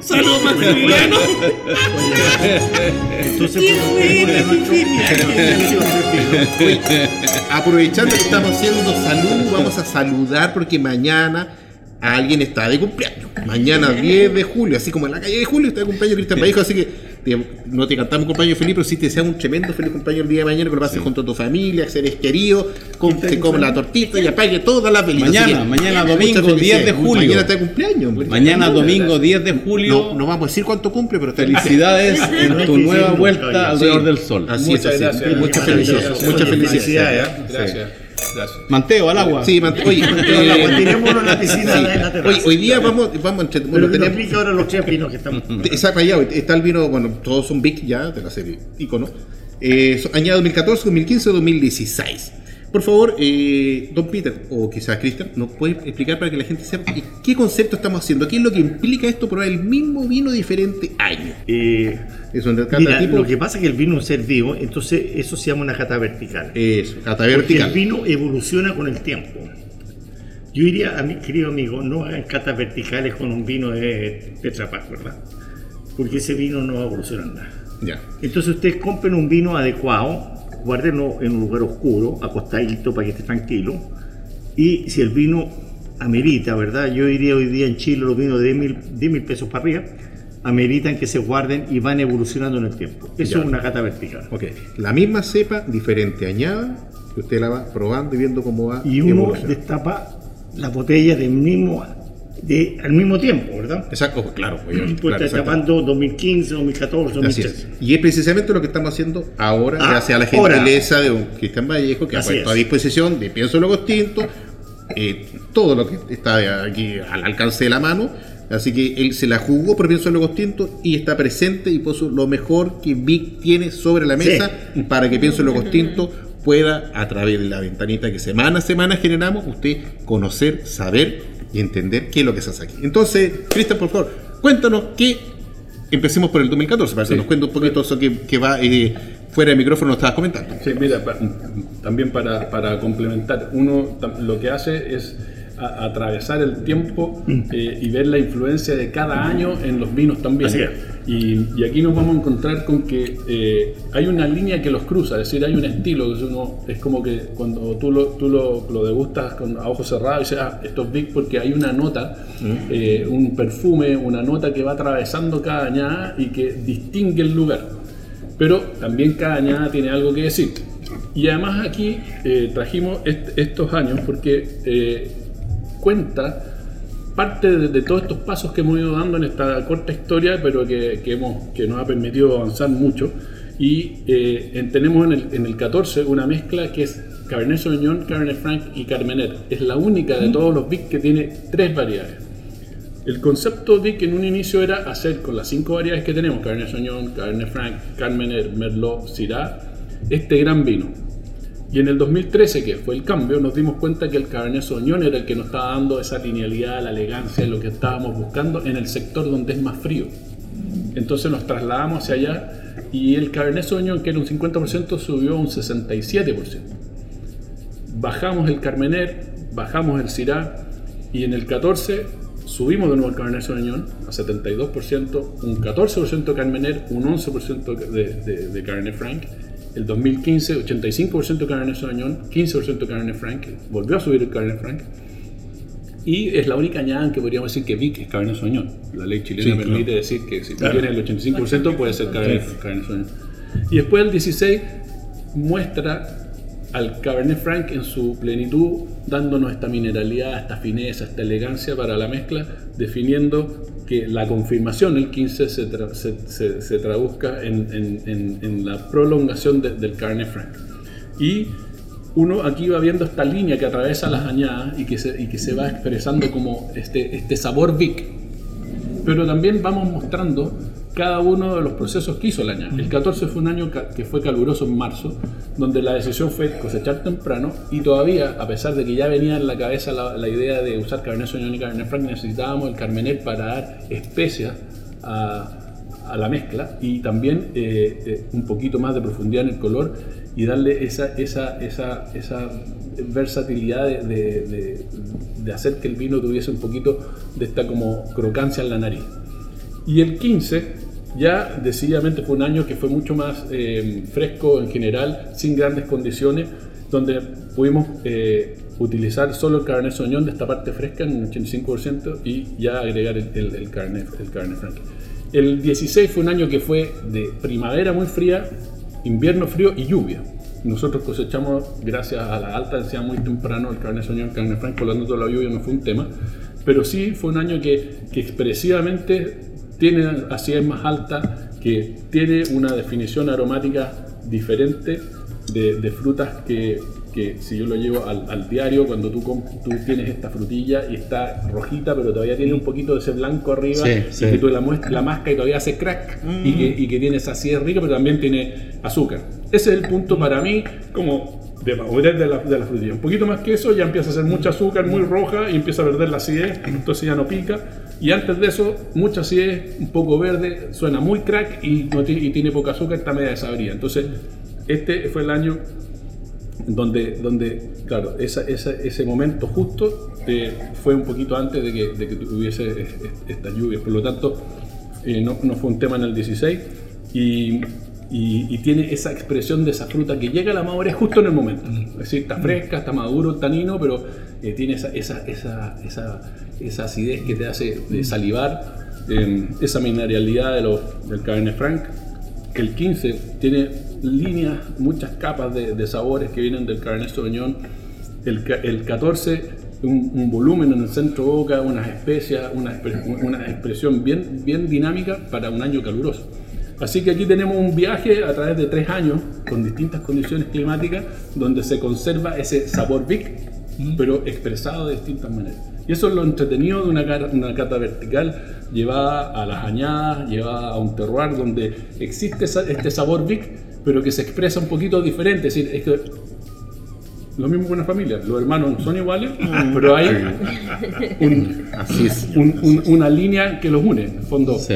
Saludos, Maximiliano. Entonces, Aprovechando que estamos haciendo salud, vamos a saludar porque mañana alguien está de cumpleaños. Mañana 10 de julio, así como en la calle de julio está de cumpleaños Cristian Vallejo, así que te- no te cantamos cumpleaños feliz, pero sí te deseamos un tremendo feliz cumpleaños el día de mañana, que lo pases junto a tu familia, seres queridos, con, se come la tortita y apague todas las velitas. Mañana, que, mañana domingo, felicidades. 10 de julio. Mañana está de cumpleaños. Mañana domingo 10 de julio, No, no vamos a decir cuánto cumple, pero felicidades en tu nueva vuelta alrededor Sí. del sol. Así Muchas es, así. gracias. Muchas felicidades. Muchas felicidades. Gracias. Gracias. Manteo, al agua. Sí, mant- oye, Pero eh, tirémoslo en la piscina sí. de la terraza. Hoy, hoy día vamos, vamos a entre- Bueno, nos tenemos, ahora los tres vinos que estamos. Exacto, allá está el vino, bueno, todos son big ya de la serie Icono. Eh, año 2014, 2015, 2016. Por favor, eh, don Peter, o quizás Cristian, ¿nos puede explicar para que la gente sepa qué concepto estamos haciendo? ¿Qué es lo que implica esto probar el mismo vino diferente año? Eh, Es un cada mira, tipo. lo que pasa es que el vino es un ser vivo, entonces eso se llama una cata vertical. Eso, cata Porque vertical. el vino evoluciona con el tiempo. Yo diría a mi querido amigo, no hagan catas verticales con un vino de Tetra Pak, ¿verdad? Porque ese vino no va a evolucionar nada. Ya. Entonces ustedes compren un vino adecuado, guárdenlo en un lugar oscuro, acostadito para que esté tranquilo. Y si el vino amerita, ¿verdad? Yo diría hoy día en Chile los vinos de 10 mil, 10 mil pesos para arriba, ameritan que se guarden y van evolucionando en el tiempo. Eso Ya. es una cata vertical. Ok. La misma cepa, diferente añada, que usted la va probando y viendo cómo va Y uno destapa la botella del mismo, de, al mismo tiempo, ¿verdad? Exacto, claro. pues, Pues claro, está tapando 2015, 2014, Así 2013. es. Y es precisamente lo que estamos haciendo ahora, Ah, gracias a la ahora. gentileza de un Cristian Vallejo, que Así ha puesto es. a disposición de Pienso Luego Tinto eh, todo lo que está aquí al alcance de la mano. Así que él se la jugó por Pienso Luego Tinto y está presente y puso lo mejor que Vic tiene sobre la mesa para que Pienso Luego Tinto pueda, a través de la ventanita que semana a semana generamos, usted conocer, saber y entender qué es lo que se hace aquí. Entonces, Cristian, por favor, cuéntanos qué Empecemos por el 2014, para que Sí. nos cuente un poquito eso que, que va eh, fuera de micrófono, estabas comentando. Sí, mira, pa- también para, para complementar, uno lo que hace es a- atravesar el tiempo eh, y ver la influencia de cada año en los vinos también. Así. Y, y aquí nos vamos a encontrar con que eh, hay una línea que los cruza, es decir, hay un estilo, que es, uno- es como que cuando tú lo, tú lo, lo degustas con, a ojos cerrados y dices, ah, esto es Big porque hay una nota, eh, un perfume, una nota que va atravesando cada añada y que distingue el lugar. Pero también cada añada tiene algo que decir. Y además aquí eh, trajimos est- estos años porque eh, cuenta parte de, de todos estos pasos que hemos ido dando en esta corta historia, pero que, que hemos, que nos ha permitido avanzar mucho. Y eh, en- tenemos en el, en el 14 una mezcla que es Cabernet Sauvignon, Cabernet Franc y Carmener. Es la única de todos los Vic que tiene tres variedades. El concepto Vic en un inicio era hacer con las cinco variedades que tenemos, Cabernet Sauvignon, Cabernet Franc, Carmener, Merlot, Syrah, este gran vino. Y en el 2013, que fue el cambio, nos dimos cuenta que el Cabernet Sauvignon era el que nos estaba dando esa linealidad, la elegancia, lo que estábamos buscando en el sector donde es más frío. Entonces nos trasladamos hacia allá y el Cabernet Sauvignon, que era un 50%, subió a un 67%. Bajamos el Carmener, bajamos el Syrah y en el 14 subimos de nuevo el Cabernet Sauvignon a 72%, un 14% Carmener, un 11% de, de, de Cabernet Franc. El 2015, 85% Cabernet Sauvignon, 15% Cabernet Franc, volvió a subir el Cabernet Franc. Y es la única añada que podríamos decir que Vic es Cabernet Sauvignon. La ley chilena Sí, permite claro. decir que si tú Claro. tienes el 85% puede ser Cabernet, Cabernet Sauvignon. Y después el 16 muestra al Cabernet Franc en su plenitud, dándonos esta mineralidad, esta fineza, esta elegancia para la mezcla, definiendo que la confirmación, el 15, se, tra- se, se- se traduzca en, en- en- en la prolongación de- del Cabernet Franc. Y uno aquí va viendo esta línea que atraviesa las añadas y que se, y que se va expresando como este, este sabor Vic. Pero también vamos mostrando cada uno de los procesos que hizo el año. El 14 fue un año que fue caluroso en marzo, donde la decisión fue cosechar temprano y todavía, a pesar de que ya venía en la cabeza la, la idea de usar Cabernet Sauvignon y Cabernet Franc, necesitábamos el Carmener para dar especias a, a la mezcla y también eh, eh, un poquito más de profundidad en el color y darle esa, esa, esa, esa versatilidad de, de- de- de hacer que el vino tuviese un poquito de esta como crocancia en la nariz. Y el 15 ya decididamente fue un año que fue mucho más eh, fresco en general, sin grandes condiciones, donde pudimos eh, utilizar solo el Cabernet Sauvignon de esta parte fresca en un 85% y ya agregar el, el, el Cabernet, el Cabernet Franc. El 16 fue un año que fue de primavera muy fría, invierno frío y lluvia. Nosotros cosechamos, gracias a la alta densidad muy temprano, el Cabernet Sauvignon, el Cabernet Franc, por lo tanto la lluvia no fue un tema. Pero sí fue un año que, que expresivamente tiene acidez más alta, que tiene una definición aromática diferente de, de frutas que, que si yo lo llevo al, al diario, cuando tú, tú tienes esta frutilla y está rojita, pero todavía tiene un poquito de ese blanco arriba, Sí, y sí. que tú la, la masca y todavía hace crack, y, que, y que tiene esa acidez rica, pero también tiene azúcar. Ese es el punto para mí como de madurez de la, de la frutilla. Un poquito más que eso ya empieza a ser mucha azúcar, muy roja, y empieza a perder la acidez, entonces ya no pica. Y antes de eso, mucha acidez, un poco verde, suena muy crack y, tiene poca azúcar, está media desabrida. Entonces, este fue el año donde, donde claro, ese momento justo eh, fue un poquito antes de que, tuviese estas lluvias. Por lo tanto, eh, no, no fue un tema en el 16 y, y- y tiene esa expresión de esa fruta que llega a la madurez justo en el momento. Es decir, está fresca, está maduro tanino, pero eh, tiene esa, esa, esa, esa, esa acidez que te hace eh, salivar, eh, esa mineralidad de los, del Cabernet Franc. El 15 tiene líneas, muchas capas de, de sabores que vienen del Cabernet Sauvignon. El, el 14, un, un volumen en el centro boca, unas especias, una, una expresión bien, bien dinámica para un año caluroso. Así que aquí tenemos un viaje a través de tres años con distintas condiciones climáticas donde se conserva ese sabor Vic, pero expresado de distintas maneras. Y eso es lo entretenido de una, cara- una cata vertical llevada a las añadas, llevada a un terroir donde existe este sabor Vic, pero que se expresa un poquito diferente. Es decir, es que lo mismo con una familia, los hermanos no son iguales, pero hay un- un- un- una línea que los une. En el fondo, Sí.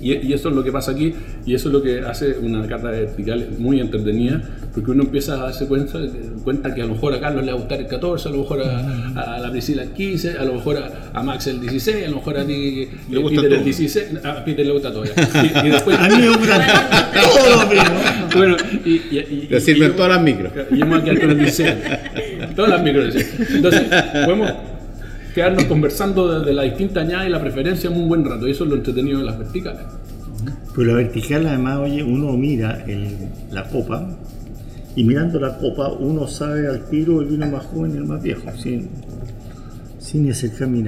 Y, y eso es lo que pasa aquí, y eso es lo que hace una carta vertical muy entretenida, porque uno empieza a darse cuenta, cuenta que a lo mejor a Carlos le va a gustar el 14, a lo mejor a, a la Priscila el 15, a lo mejor a, a Max el 16, a lo mejor a ti Le gusta Peter el todo. 16, a Peter le gusta todo. Y, y después, A mí me gustan todos los vinos. bueno, y, y, y, sirven todas las micros. y hemos quedado con el 16. Todas las micros. Entonces, podemos quedarnos conversando de, de la distinta añada y la preferencia en un buen rato. Y eso es lo entretenido de las verticales. Pero la vertical además, oye, uno mira la copa y mirando la copa uno sabe al tiro el vino más joven y el más viejo, sin, sin acercar mi.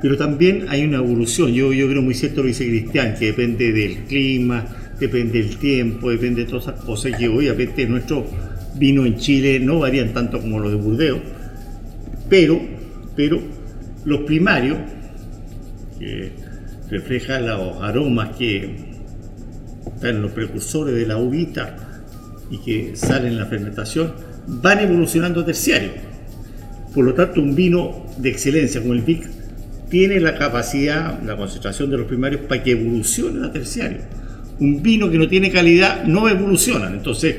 Pero también hay una evolución, yo, yo creo muy cierto lo dice Cristian, que depende del clima, depende del tiempo, depende de todas esas cosas que obviamente nuestros vinos en Chile no varían tanto como los de Burdeos, pero, pero los primarios, que reflejan los aromas que están los precursores de la uvita y que salen en la fermentación, van evolucionando a terciario. Por lo tanto, un vino de excelencia como el Vic tiene la capacidad, la concentración de los primarios para que evolucione a terciario. Un vino que no tiene calidad no evoluciona. Entonces,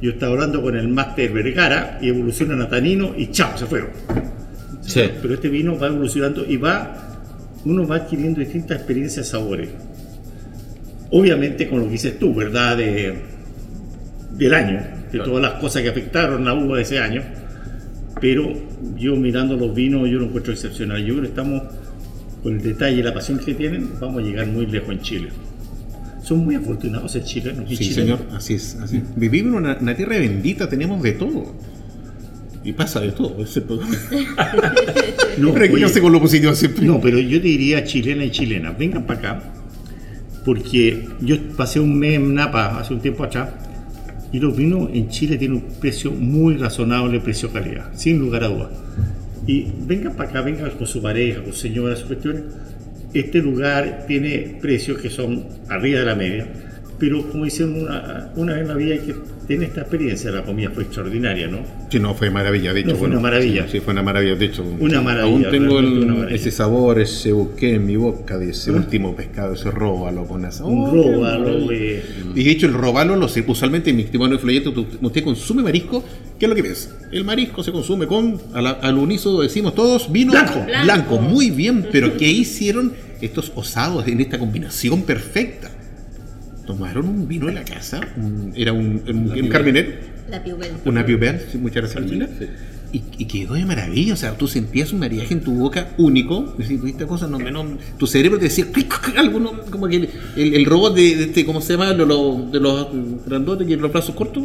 yo estaba hablando con el máster Vergara y evolucionan a tanino y chao, se fueron. Sí. Pero este vino va evolucionando y va, uno va adquiriendo distintas experiencias, sabores. Obviamente con lo que dices tú, ¿verdad? De, del año, de todas las cosas que afectaron la uva de ese año. Pero yo mirando los vinos, yo lo encuentro excepcional. Yo creo que estamos, con el detalle y la pasión que tienen, vamos a llegar muy lejos en Chile. Son muy afortunados el chilenos. y Sí, chilenas. señor, así es. Así. es. Vivimos en una, una tierra bendita, tenemos de todo. Y pasa de todo, excepto. No, oye, con lo positivo siempre. No, pero yo te diría chilena y chilena, vengan para acá, porque yo pasé un mes en Napa hace un tiempo atrás y los vinos en Chile tienen un precio muy razonable, precio-calidad, sin lugar a dudas. Y vengan para acá, vengan con su pareja, con señoras, sus cuestiones. Este lugar tiene precios que son arriba de la media, pero como dicen una, una vez en la vida hay que tener esta experiencia, la comida fue extraordinaria, ¿no? Sí, no, fue maravilla, de hecho. No, fue bueno, una maravilla. Sí, fue una maravilla, de hecho. Una maravilla, Aún tengo el- maravilla. ese sabor, ese buque en mi boca de ese último pescado, ese róbalo con asa. Un Oh, róbalo, eh, Y de hecho, el robalo, lo sé, usualmente en mi testimonio de Floyeto, usted consume marisco, ¿qué es lo que ves? El marisco se consume con, a la- al unísono decimos todos, vino Blanco. blanco, muy bien, pero ¿qué hicieron estos osados en esta combinación perfecta? Tomaron un vino de la casa, un- era un, un, un Carmenet, La Piubel. una Piubert, sí, muchas gracias Martina. Y, y quedó de maravilla, o sea, tú sentías un mariaje en tu boca único, decís, esta cosa no, no, tu cerebro te decía, "Clic, clic", algo no, como que el, el- el robot de, de este, ¿cómo se llama? De los, de los grandotes que los brazos cortos,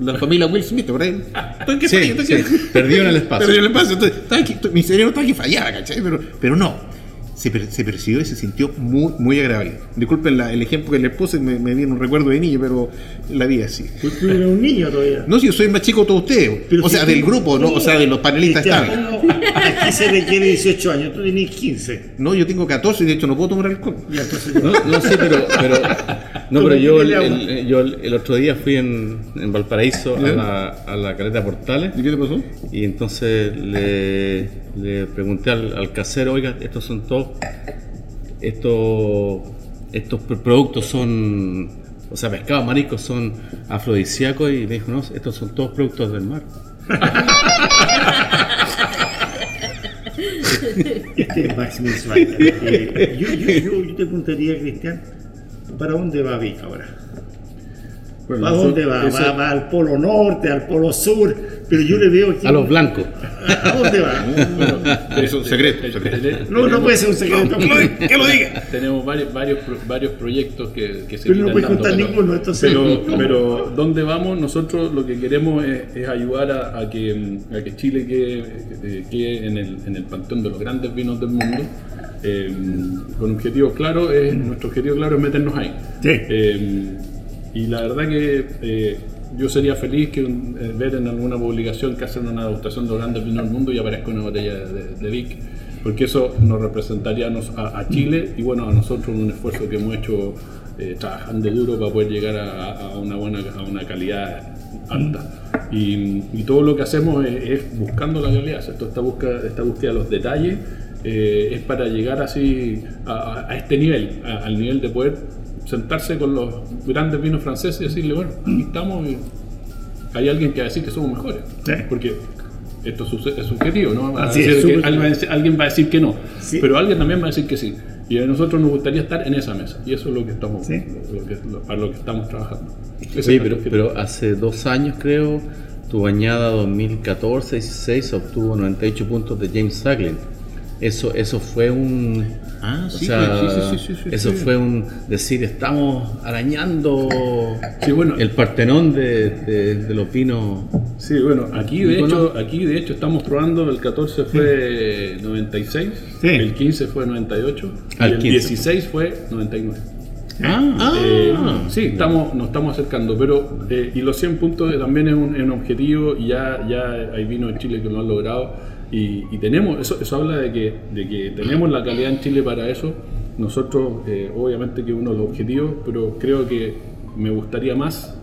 la familia Will Smith, por ahí. Estoy que Sí, estoy que- sí, perdido en el espacio. Perdido en el espacio, entonces, mi cerebro estaba que fallaba, ¿cachai? Pero, pero no. Se, per- se percibió y se sintió muy, muy agradable. Disculpen la- el ejemplo que le puse, me, me viene un recuerdo de niño, pero la vida así. Tú tú eres un niño todavía. No, si yo soy más chico de todos ustedes. Pero o si sea, del grupo, ¿no? O sea, de los panelistas. ¿cómo? Aquí se requiere 18 años, tú tenés 15. No, yo tengo 14 y de hecho no puedo tomar alcohol. Ya, entonces, No, no sí, pero, pero, no, pero yo, el, Tómate el- el- yo el, el otro día fui en, en Valparaíso a la, a la caleta Portales ¿Y qué te pasó? y entonces le, le pregunté al, al casero, oiga, estos son todos, estos, estos pr- productos son, o sea, pescados, mariscos son afrodisíacos y me dijo, no, estos son todos productos del mar. este es Max. Eh, yo, yo, yo, yo te preguntaría, Cristian, ¿para dónde va Vic ahora? Bueno, ¿Para nosotros- dónde va? eso- va? va al polo norte, al polo sur, pero yo le veo aquí. A los blancos. ¿A dónde va? Es un secreto, secreto. No, no puede ser un secreto. Que lo diga. Tenemos varios, varios, varios proyectos que, que se Pero no puedes contar pero- ninguno, entonces. Pero, pero ¿dónde vamos? Nosotros lo que queremos es, es ayudar a, a que, a que Chile quede, eh, quede en, el, en el panteón de los grandes vinos del mundo. Eh, con objetivo claro, es, nuestro objetivo claro es meternos ahí. Sí. Eh, y la verdad que eh, yo sería feliz que eh, ver en alguna publicación que hacen una degustación de grandes vinos del mundo y aparezca una botella de, de Vic, porque eso nos representaría a, a- Chile y bueno, a nosotros un esfuerzo que hemos hecho eh, trabajando duro para poder llegar a, a una buena a una calidad alta. Y, y todo lo que hacemos es, es buscando la calidad, ¿cierto? Esta búsqueda, esta búsqueda de los detalles eh, es para llegar así a, a este nivel, a- al nivel de poder sentarse con los grandes vinos franceses y decirle, bueno, aquí estamos y hay alguien que va a decir que somos mejores. Sí. Porque esto es sub- es subjetivo, ¿no? Así es, que alguien, va a decir, alguien va a decir que no, Sí. pero alguien también va a decir que sí. Y a nosotros nos gustaría estar en esa mesa. Y eso es lo que estamos, Sí. lo que- lo- para lo que estamos trabajando. Pero, objetivo. pero hace dos años creo, tu bañada 2014-16 obtuvo 98 puntos de James Saglin. Eso, eso fue un... Ah, o sí, sea, pues, sí, sí, sí, eso fue un decir, estamos arañando Sí, bueno. el partenón de, de- de los vinos. Sí, bueno, aquí de, hecho, aquí de hecho estamos probando, el 14 fue 96, Sí. el 15 fue 98 Al y el 15. 16 fue 99. Ah, Eh, sí, estamos, nos estamos acercando, pero eh, y los 100 puntos también es un, es un objetivo y ya, ya hay vinos en Chile que lo han logrado y, y tenemos, eso, eso habla de que, de que tenemos la calidad en Chile para eso. Nosotros, eh, obviamente que uno de los objetivos, pero creo que me gustaría más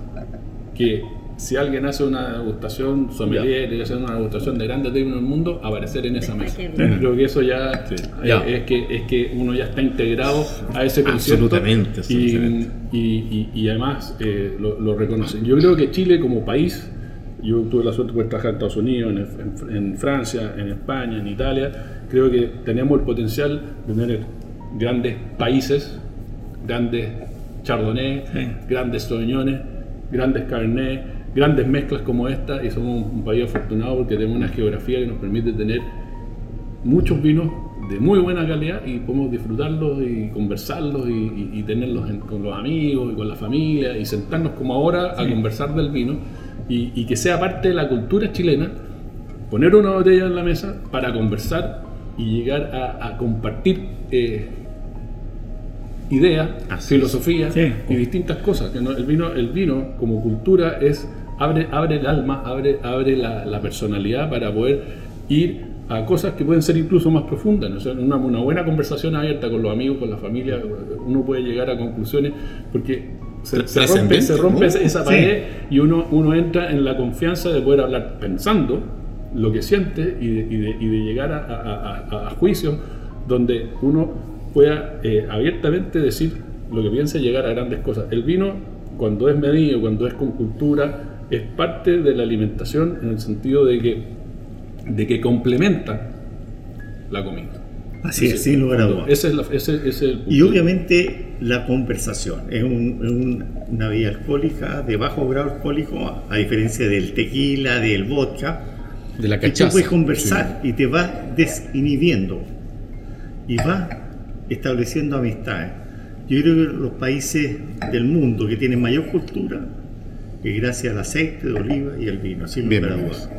que si alguien hace una degustación sommelier y hace una degustación de grandes vinos del mundo, aparecer en esa mesa. Creo que eso ya, eh, Ya. Es, que, es que uno ya está integrado a ese concierto Absolutamente, y, absolutamente. y, y- y además eh, lo, lo reconocen. Yo creo que Chile como país, yo tuve la suerte de trabajar en Estados Unidos, en, en- en Francia, en España, en Italia, creo que tenemos el potencial de tener grandes países, grandes chardonnay, grandes sauvignones, grandes carnets, grandes mezclas como esta y somos un, un país afortunado porque tenemos una geografía que nos permite tener muchos vinos de muy buena calidad y podemos disfrutarlos y conversarlos y, y- y tenerlos en- con los amigos y con la familia y sentarnos como ahora a conversar del vino y, y que sea parte de la cultura chilena, poner una botella en la mesa para conversar y llegar a, a compartir eh, ideas, Así filosofía Sí. y distintas cosas. Que no- el, vino, el vino como cultura es abre, abre el alma, abre, abre la, la personalidad para poder ir a cosas que pueden ser incluso más profundas. ¿no? O sea, una, una buena conversación abierta con los amigos, con la familia, uno puede llegar a conclusiones porque se, rompe, trascendente, se rompe ¿no? esa- Sí. pared y uno, uno entra en la confianza de poder hablar pensando lo que siente y de, y de- y de llegar a, a- a- a juicios donde uno pueda eh, abiertamente decir lo que piensa y llegar a grandes cosas. El vino, cuando es medido, cuando es con cultura, es parte de la alimentación en el sentido de que, de que complementa la comida. Así es, sin lugar a dudas. Ese es, la- ese- ese es el punto. Y obviamente la conversación es, un- es un- una bebida alcohólica de bajo grado alcohólico, a diferencia del tequila, del vodka. de la Y tú cachaza. puedes conversar y te vas desinhibiendo y vas estableciendo amistades. Yo creo que los países del mundo que tienen mayor cultura es gracias al aceite de oliva y al vino, sin lugar a dudas.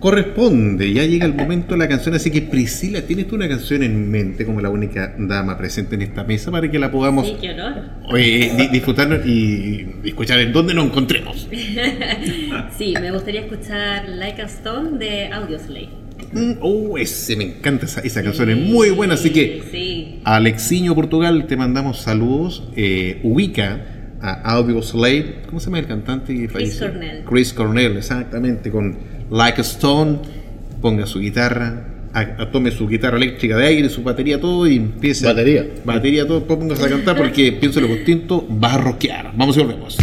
Corresponde, ya llega el momento de la canción, así que Priscila, ¿tienes tú una canción en mente como la única dama presente en esta mesa para que la podamos Sí, qué honor. eh, di- disfrutar y escuchar en dónde nos encontremos? Sí, me gustaría escuchar Like a Stone de Audioslave. Mm, Oh, ese, me encanta esa, esa canción, es muy buena, así que Sí. Alexiño Portugal, te mandamos saludos. Eh, ubica a Audio Slave. ¿Cómo se llama el cantante falleció? Cornell. Chris Cornell, exactamente, con Like a Stone. Ponga su guitarra, a- a- tome su guitarra eléctrica de aire, su batería, todo y empiece. Batería. Batería, todo, póngase a cantar porque pienso lo distinto, va a rockear. Vamos y volvemos.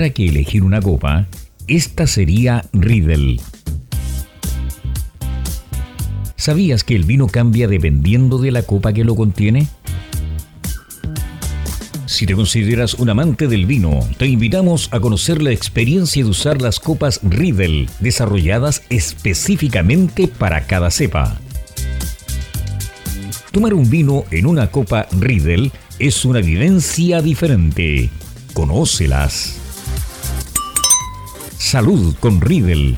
Tuviera que elegir una copa, esta sería Riedel. ¿Sabías que el vino cambia dependiendo de la copa que lo contiene? Si te consideras un amante del vino, te invitamos a conocer la experiencia de usar las copas Riedel, desarrolladas específicamente para cada cepa. Tomar un vino en una copa Riedel es una vivencia diferente. Conócelas. Salud con Riedel.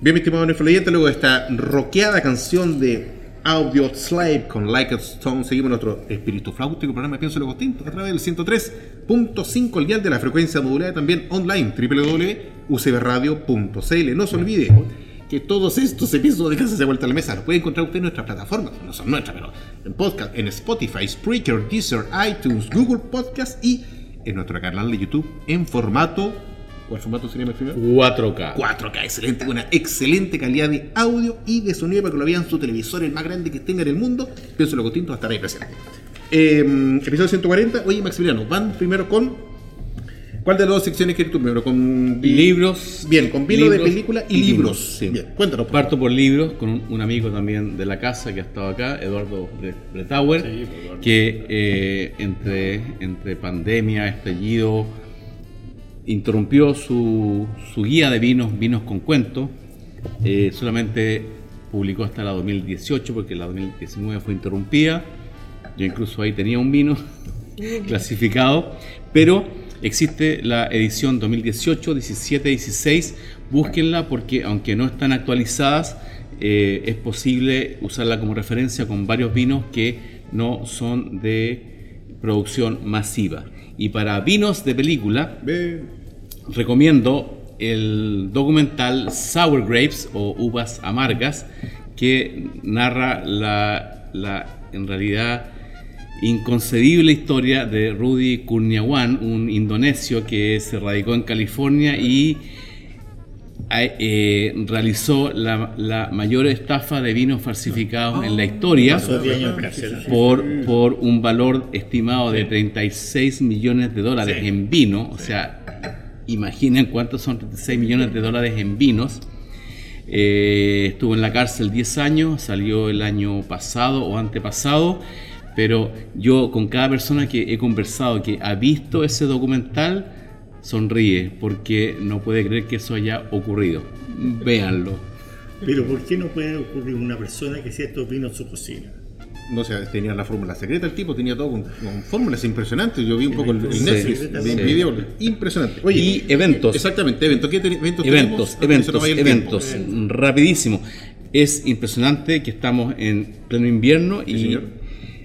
Bien, mi estimado Nefroyente, luego de esta rockeada canción de Audio Slave con Like a Stone, seguimos nuestro espíritu flautico programa Pienso Luego Tinto a través del 103.5 el dial de la frecuencia modulada también online www.ucbradio.cl. No se olvide que todos estos episodios de Casa de Vuelta a la Mesa los puede encontrar usted en nuestras plataformas, no son nuestras, pero en podcast, en Spotify, Spreaker, Deezer, iTunes, Google Podcast y en nuestro canal de YouTube en formato. ¿Cuál formato sería el primero? 4K. 4K, excelente, una excelente calidad de audio y de sonido para que lo vean su televisor, el más grande que tenga en el mundo. Pienso lo va a estar ahí presente. Eh, episodio 140. Oye, Maximiliano, van primero con. ¿Cuál de las dos secciones quieres tú primero? Con Libros. Bien, con vino libros de película y, libros. sí. Bien, cuéntanos. por Parto por libros con un, un amigo también de la casa que ha estado acá, Eduardo Bre- Bretauer, Sí, pues, Eduardo. que eh, entre, entre pandemia, estallido, interrumpió su, su guía de vinos, vinos con cuento. Eh, solamente publicó hasta la 2018 porque la 2019 fue interrumpida. Yo incluso ahí tenía un vino clasificado, pero existe la edición 2018, 17, 16. Búsquenla porque aunque no están actualizadas, eh, es posible usarla como referencia con varios vinos que no son de producción masiva. Y para vinos de película, recomiendo el documental Sour Grapes o Uvas Amargas, que narra la, la, en realidad inconcebible historia de Rudy Kurniawan, un indonesio que se radicó en California y eh, realizó la, la mayor estafa de vinos falsificados en la historia Pasó 10 años en cárcel. por, por un valor estimado de 36 millones de dólares en vino. O sea, imaginen cuántos son 36 millones de dólares en vinos. Eh, estuvo en la cárcel 10 años, salió el año pasado o antepasado, pero yo con cada persona que he conversado que ha visto ese documental, sonríe porque no puede creer que eso haya ocurrido. Véanlo. Pero ¿por qué no puede ocurrir una persona que sea estos vinos en su cocina? No sé, tenía la fórmula secreta el tipo, tenía todo con, con fórmulas impresionantes. Yo vi un poco el, el Sí, Netflix, sí. vi un video impresionante. Oye, Y eventos. Exactamente, eventos. ¿Qué eventos Eventos, tenemos? Ah, eventos, eventos. Rapidísimo. Es impresionante que estamos en pleno invierno y señor.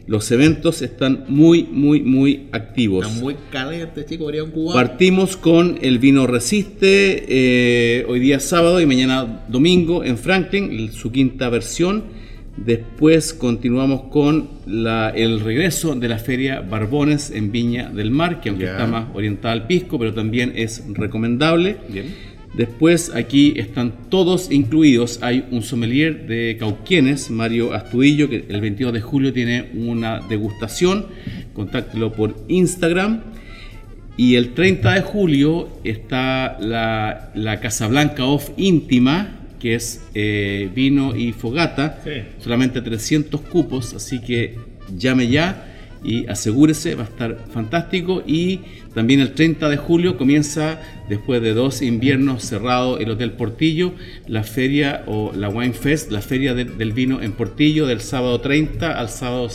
Los eventos están muy, muy, muy activos. Está muy caliente, chico, habría un cubano. Partimos con el vino Resiste, eh, hoy día sábado y mañana domingo en Franklin, su quinta versión. Después continuamos con la- el regreso de la feria Barbones en Viña del Mar, que aunque está más orientada al pisco, pero también es recomendable. Bien. Después aquí están todos incluidos. Hay un sommelier de Cauquienes, Mario Astudillo, que el 22 de julio tiene una degustación. Contáctelo por Instagram. Y el 30 de julio está la, la Casablanca Off íntima, que es eh, vino y fogata. Sí. Solamente 300 cupos, así que llame ya y asegúrese, va a estar fantástico. Y también el 30 de julio comienza, después de dos inviernos cerrado el Hotel Portillo, la feria o la Wine Fest, la feria de- del vino en Portillo del sábado 30 al sábado,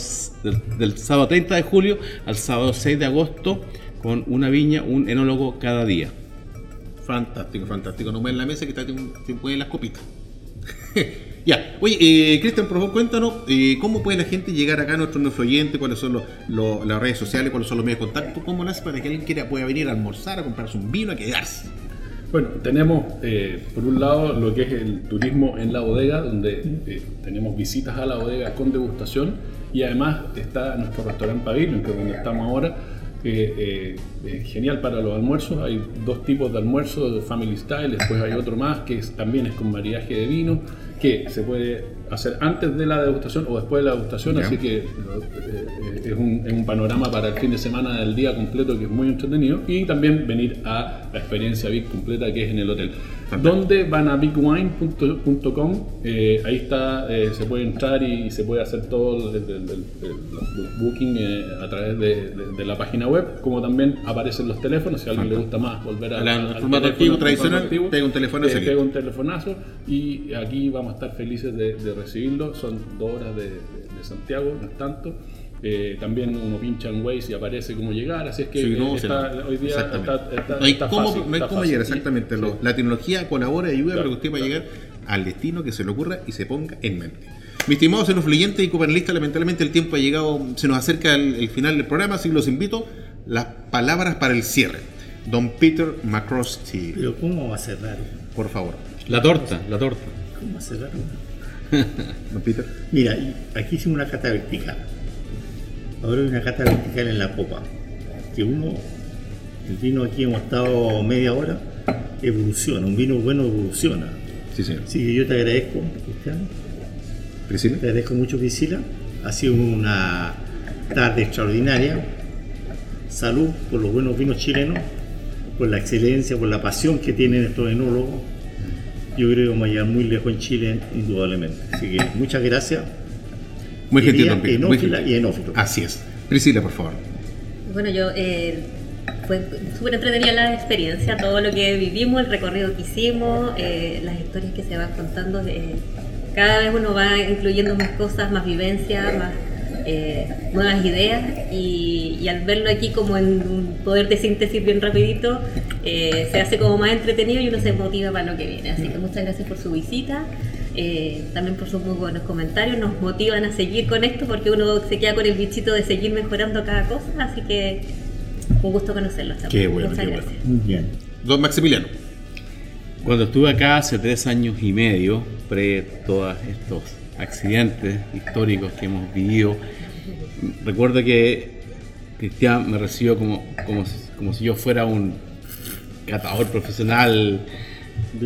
del, sábado 30 de julio al sábado 6 de agosto con una viña, un enólogo cada día. Fantástico, fantástico. No me en la mesa que está se pueden las copitas. ya, oye, eh, Cristian, por favor, cuéntanos eh, cómo puede la gente llegar acá a nuestro, nuestro oyente, cuáles son las redes sociales, cuáles son los medios de contacto, cómo nace para que alguien quiera pueda venir a almorzar, a comprarse un vino, a quedarse. Bueno, tenemos eh, por un lado lo que es el turismo en la bodega, donde eh, tenemos visitas a la bodega con degustación y además está nuestro restaurante Pavilion, que es donde estamos ahora, que eh, es genial para los almuerzos. Hay dos tipos de almuerzo, de Family Style, después hay otro más que es- también es con mariaje de vino, que se puede hacer antes de la degustación o después de la degustación, así que eh, es, un, es un panorama para el fin de semana del día completo que es muy entretenido y también venir a la experiencia Big completa que es en el hotel. Donde van a bigwine.com, eh, ahí está, eh, se puede entrar y, se puede hacer todo el, el- el- los booking eh, a través de, de- de la página web, como también aparecen los teléfonos, si a alguien le gusta más volver a, Al- al formato al tradicional, antiguo, pega un telefonazo eh, pega un telefonazo y aquí vamos a estar felices de, de recibirlo. Son dos horas de Santiago, no es tanto. Eh, también uno pincha en Waze y aparece cómo llegar, así es que Sí, no, eh, está- sí, no. hoy día está, está- no hay está cómo, fácil, no hay está cómo fácil. llegar, Y- exactamente. sí. Lo- la tecnología colabora y ayuda Claro, para que usted claro. llegar al destino que se le ocurra y se ponga en mente. Mi estimado xenofluyente y cooperalista, lamentablemente el tiempo ha llegado, se nos acerca el, el final del programa, así que los invito las palabras para el cierre. Don Peter McCrosty, Pero ¿cómo va a cerrar? por favor. La torta, la torta. ¿Cómo va a cerrar? Don Peter. Mira, y aquí hicimos una cata vertical. Ahora hay una cata vertical en la copa. Que uno, el vino aquí hemos estado media hora, evoluciona. Un vino bueno evoluciona. Sí, señor. Así que yo te agradezco, Cristian. Priscila. Te agradezco mucho, Priscila. Ha sido una tarde extraordinaria. Salud por los buenos vinos chilenos, por la excelencia, por la pasión que tienen estos enólogos. Yo creo que vamos a llegar muy lejos en Chile, indudablemente. Así que muchas gracias. Muy gentil, don Peter. muy enófila gentil. y enófilo. Así es. Priscila, por favor. Bueno, yo eh, fue súper entretenida la experiencia, todo lo que vivimos, el recorrido que hicimos, eh, las historias que se van contando. eh, cada vez uno va incluyendo más cosas, más vivencias, más eh, nuevas ideas y, y al verlo aquí como en un poder de síntesis bien rapidito, eh, se hace como más entretenido y uno se motiva para lo que viene. Así que muchas gracias por su visita. Eh, también por sus muy buenos comentarios, nos motivan a seguir con esto porque uno se queda con el bichito de seguir mejorando cada cosa, así que un gusto conocerlos. Qué bueno, Muchas qué gracias. bueno. Muy bien. Don Maximiliano. Cuando estuve acá hace tres años y medio, pre todos estos accidentes históricos que hemos vivido, recuerdo que Cristian me recibió como, como, como si yo fuera un catador profesional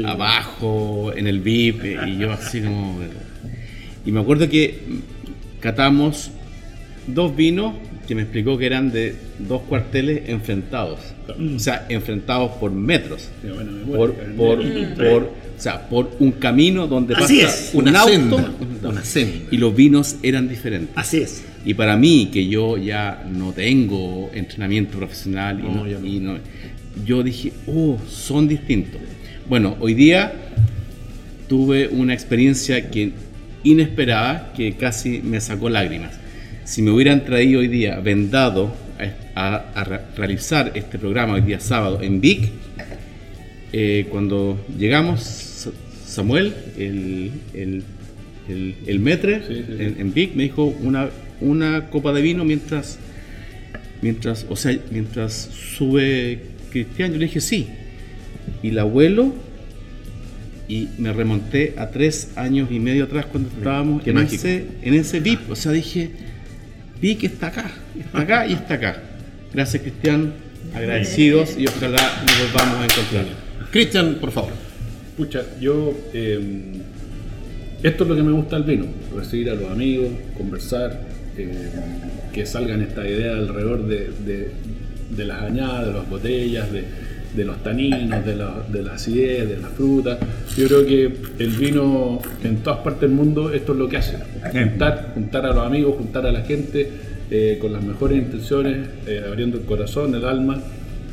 abajo en el VIP y yo así como... Y me acuerdo que catamos dos vinos que me explicó que eran de dos cuarteles enfrentados. O sea, enfrentados por metros. Por, por, por, o sea, por un camino donde Así pasa es, un una auto senda, una senda. y los vinos eran diferentes. Así es. Y para mí, que yo ya no tengo entrenamiento profesional, y No, no- ya no. y no- yo dije, oh, son distintos. Bueno, hoy día tuve una experiencia que inesperada que casi me sacó lágrimas. Si me hubieran traído hoy día vendado a, a- a re- realizar este programa hoy día sábado en Vic, eh, cuando llegamos, Sa- Samuel, el, el, el, el metre Sí, sí, sí. En, en Vic, me dijo una, una copa de vino mientras, mientras, o sea, mientras sube Cristian. Yo le dije sí. Y el abuelo, y me remonté a tres años y medio atrás cuando estábamos qué en mágico. ese, en ese VIP. O sea, dije, Vic está acá, está acá y está acá. Gracias, Cristian. Agradecidos y ojalá nos volvamos a encontrar. Cristian, por favor. Pucha, yo. eh, esto es lo que me gusta del vino: recibir a los amigos, conversar, eh, que salgan esta idea alrededor de, de- de las añadas, de las botellas, de, de los taninos, de la, de la acidez, de la fruta. Yo creo que el vino en todas partes del mundo, esto es lo que hace: juntar, juntar a los amigos, juntar a la gente eh, con las mejores intenciones, eh, abriendo el corazón, el alma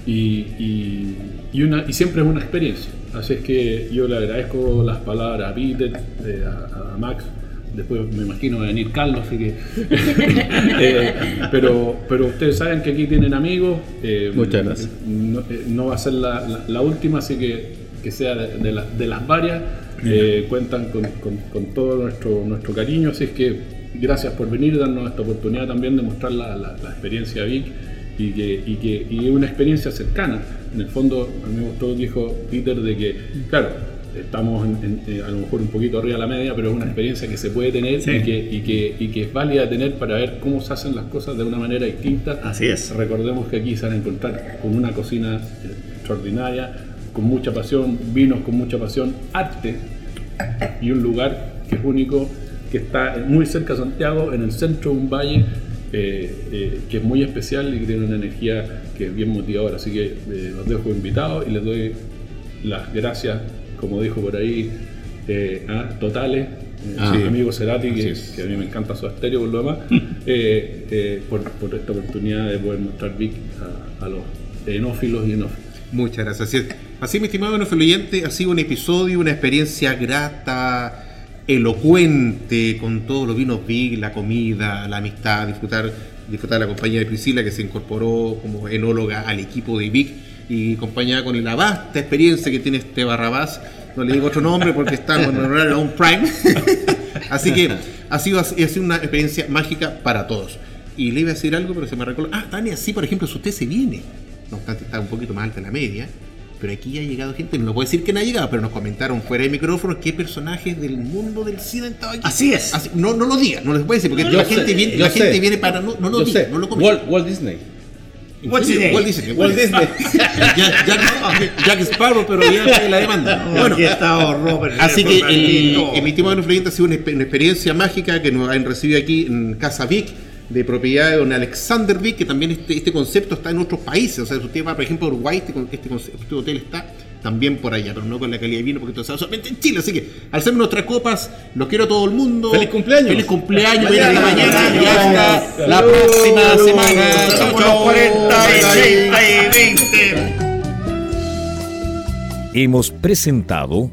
y, y- y una, y siempre es una experiencia. Así es que yo le agradezco las palabras a Peter, eh, a, a Max, después me imagino va a venir Carlos, así que... Eh, pero, pero ustedes saben que aquí tienen amigos. eh, Muchas gracias. No, eh, no va a ser la, la- la última, así que que sea de, de la- de las varias. eh, cuentan con, con- con todo nuestro, nuestro cariño, así es que gracias por venir, darnos esta oportunidad también de mostrar la, la- experiencia Vic y que, y que y una experiencia cercana. En el fondo, a mí me gustó lo que dijo Peter de que, claro, estamos en- en- eh, a lo mejor un poquito arriba de la media, pero es una experiencia que se puede tener Sí. y, que, y, que, y que es válida tener para ver cómo se hacen las cosas de una manera distinta. Así es. Recordemos que aquí se van a encontrar con una cocina eh, extraordinaria, con mucha pasión, vinos con mucha pasión, arte y un lugar que es único, que está muy cerca de Santiago, en el centro de un valle eh, eh, que es muy especial y que tiene una energía que es bien motivadora. Así que eh, los dejo invitados y les doy las gracias, como dijo por ahí, eh, a Totales. eh, Ah, sí. amigo Cerati, que, a mí me encanta su estéreo por lo demás, eh, por, por esta oportunidad de poder mostrar Vic a, a los enófilos y enófilos. Muchas gracias. Así, es. Así, mi estimado oyente, ha sido un episodio, una experiencia grata, elocuente, con todos los vinos big, la comida, la amistad, disfrutar, disfrutar la compañía de Priscila que se incorporó como enóloga al equipo de Vic y acompañada con la vasta experiencia que tiene este Barrabás. No le digo otro nombre porque está en horario un prime. Así que ha sido, ha sido una experiencia mágica para todos. Y le iba a decir algo, pero se me recordó. Ah, Tania, sí, por ejemplo, si usted se viene, no obstante está un poquito más alta la media, pero aquí ha llegado gente, no puedo decir que no ha llegado, pero nos comentaron fuera de micrófono qué personajes del mundo del cine han estado aquí. Así es. Así- no, no lo diga, no les puede decir, porque Yo la, sé, gente viene, yo la sé. gente viene para. No, no lo diga, sé, no lo comenta. Walt, Walt Disney. Disney. Walt Disney. Walt Disney. Jack, Jack- Jack Sparrow, pero ya en la demanda. Bueno, aquí está Robert. Así que el, el mi estimado ha sido una, exper- una experiencia mágica que nos han recibido aquí en Casa Vic, de propiedad de don Alexander Vic, que también este, este concepto está en otros países. O sea, si usted va, por ejemplo, a Uruguay, este, este, conce- este hotel está también por allá, pero no con la calidad de vino, porque hace solamente en Chile. Así que, al ser nuestras copas, los quiero a todo el mundo. ¡Feliz cumpleaños! ¡Feliz cumpleaños! Mañana, Mañana, mañana, y mañana. hasta la próxima semana. Chao, Somos los chao. 40 y Bye, bye. 30 y 20. Hemos presentado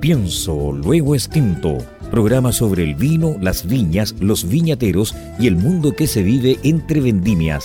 Pienso, luego extinto. Programa sobre el vino, las viñas, los viñateros y el mundo que se vive entre vendimias.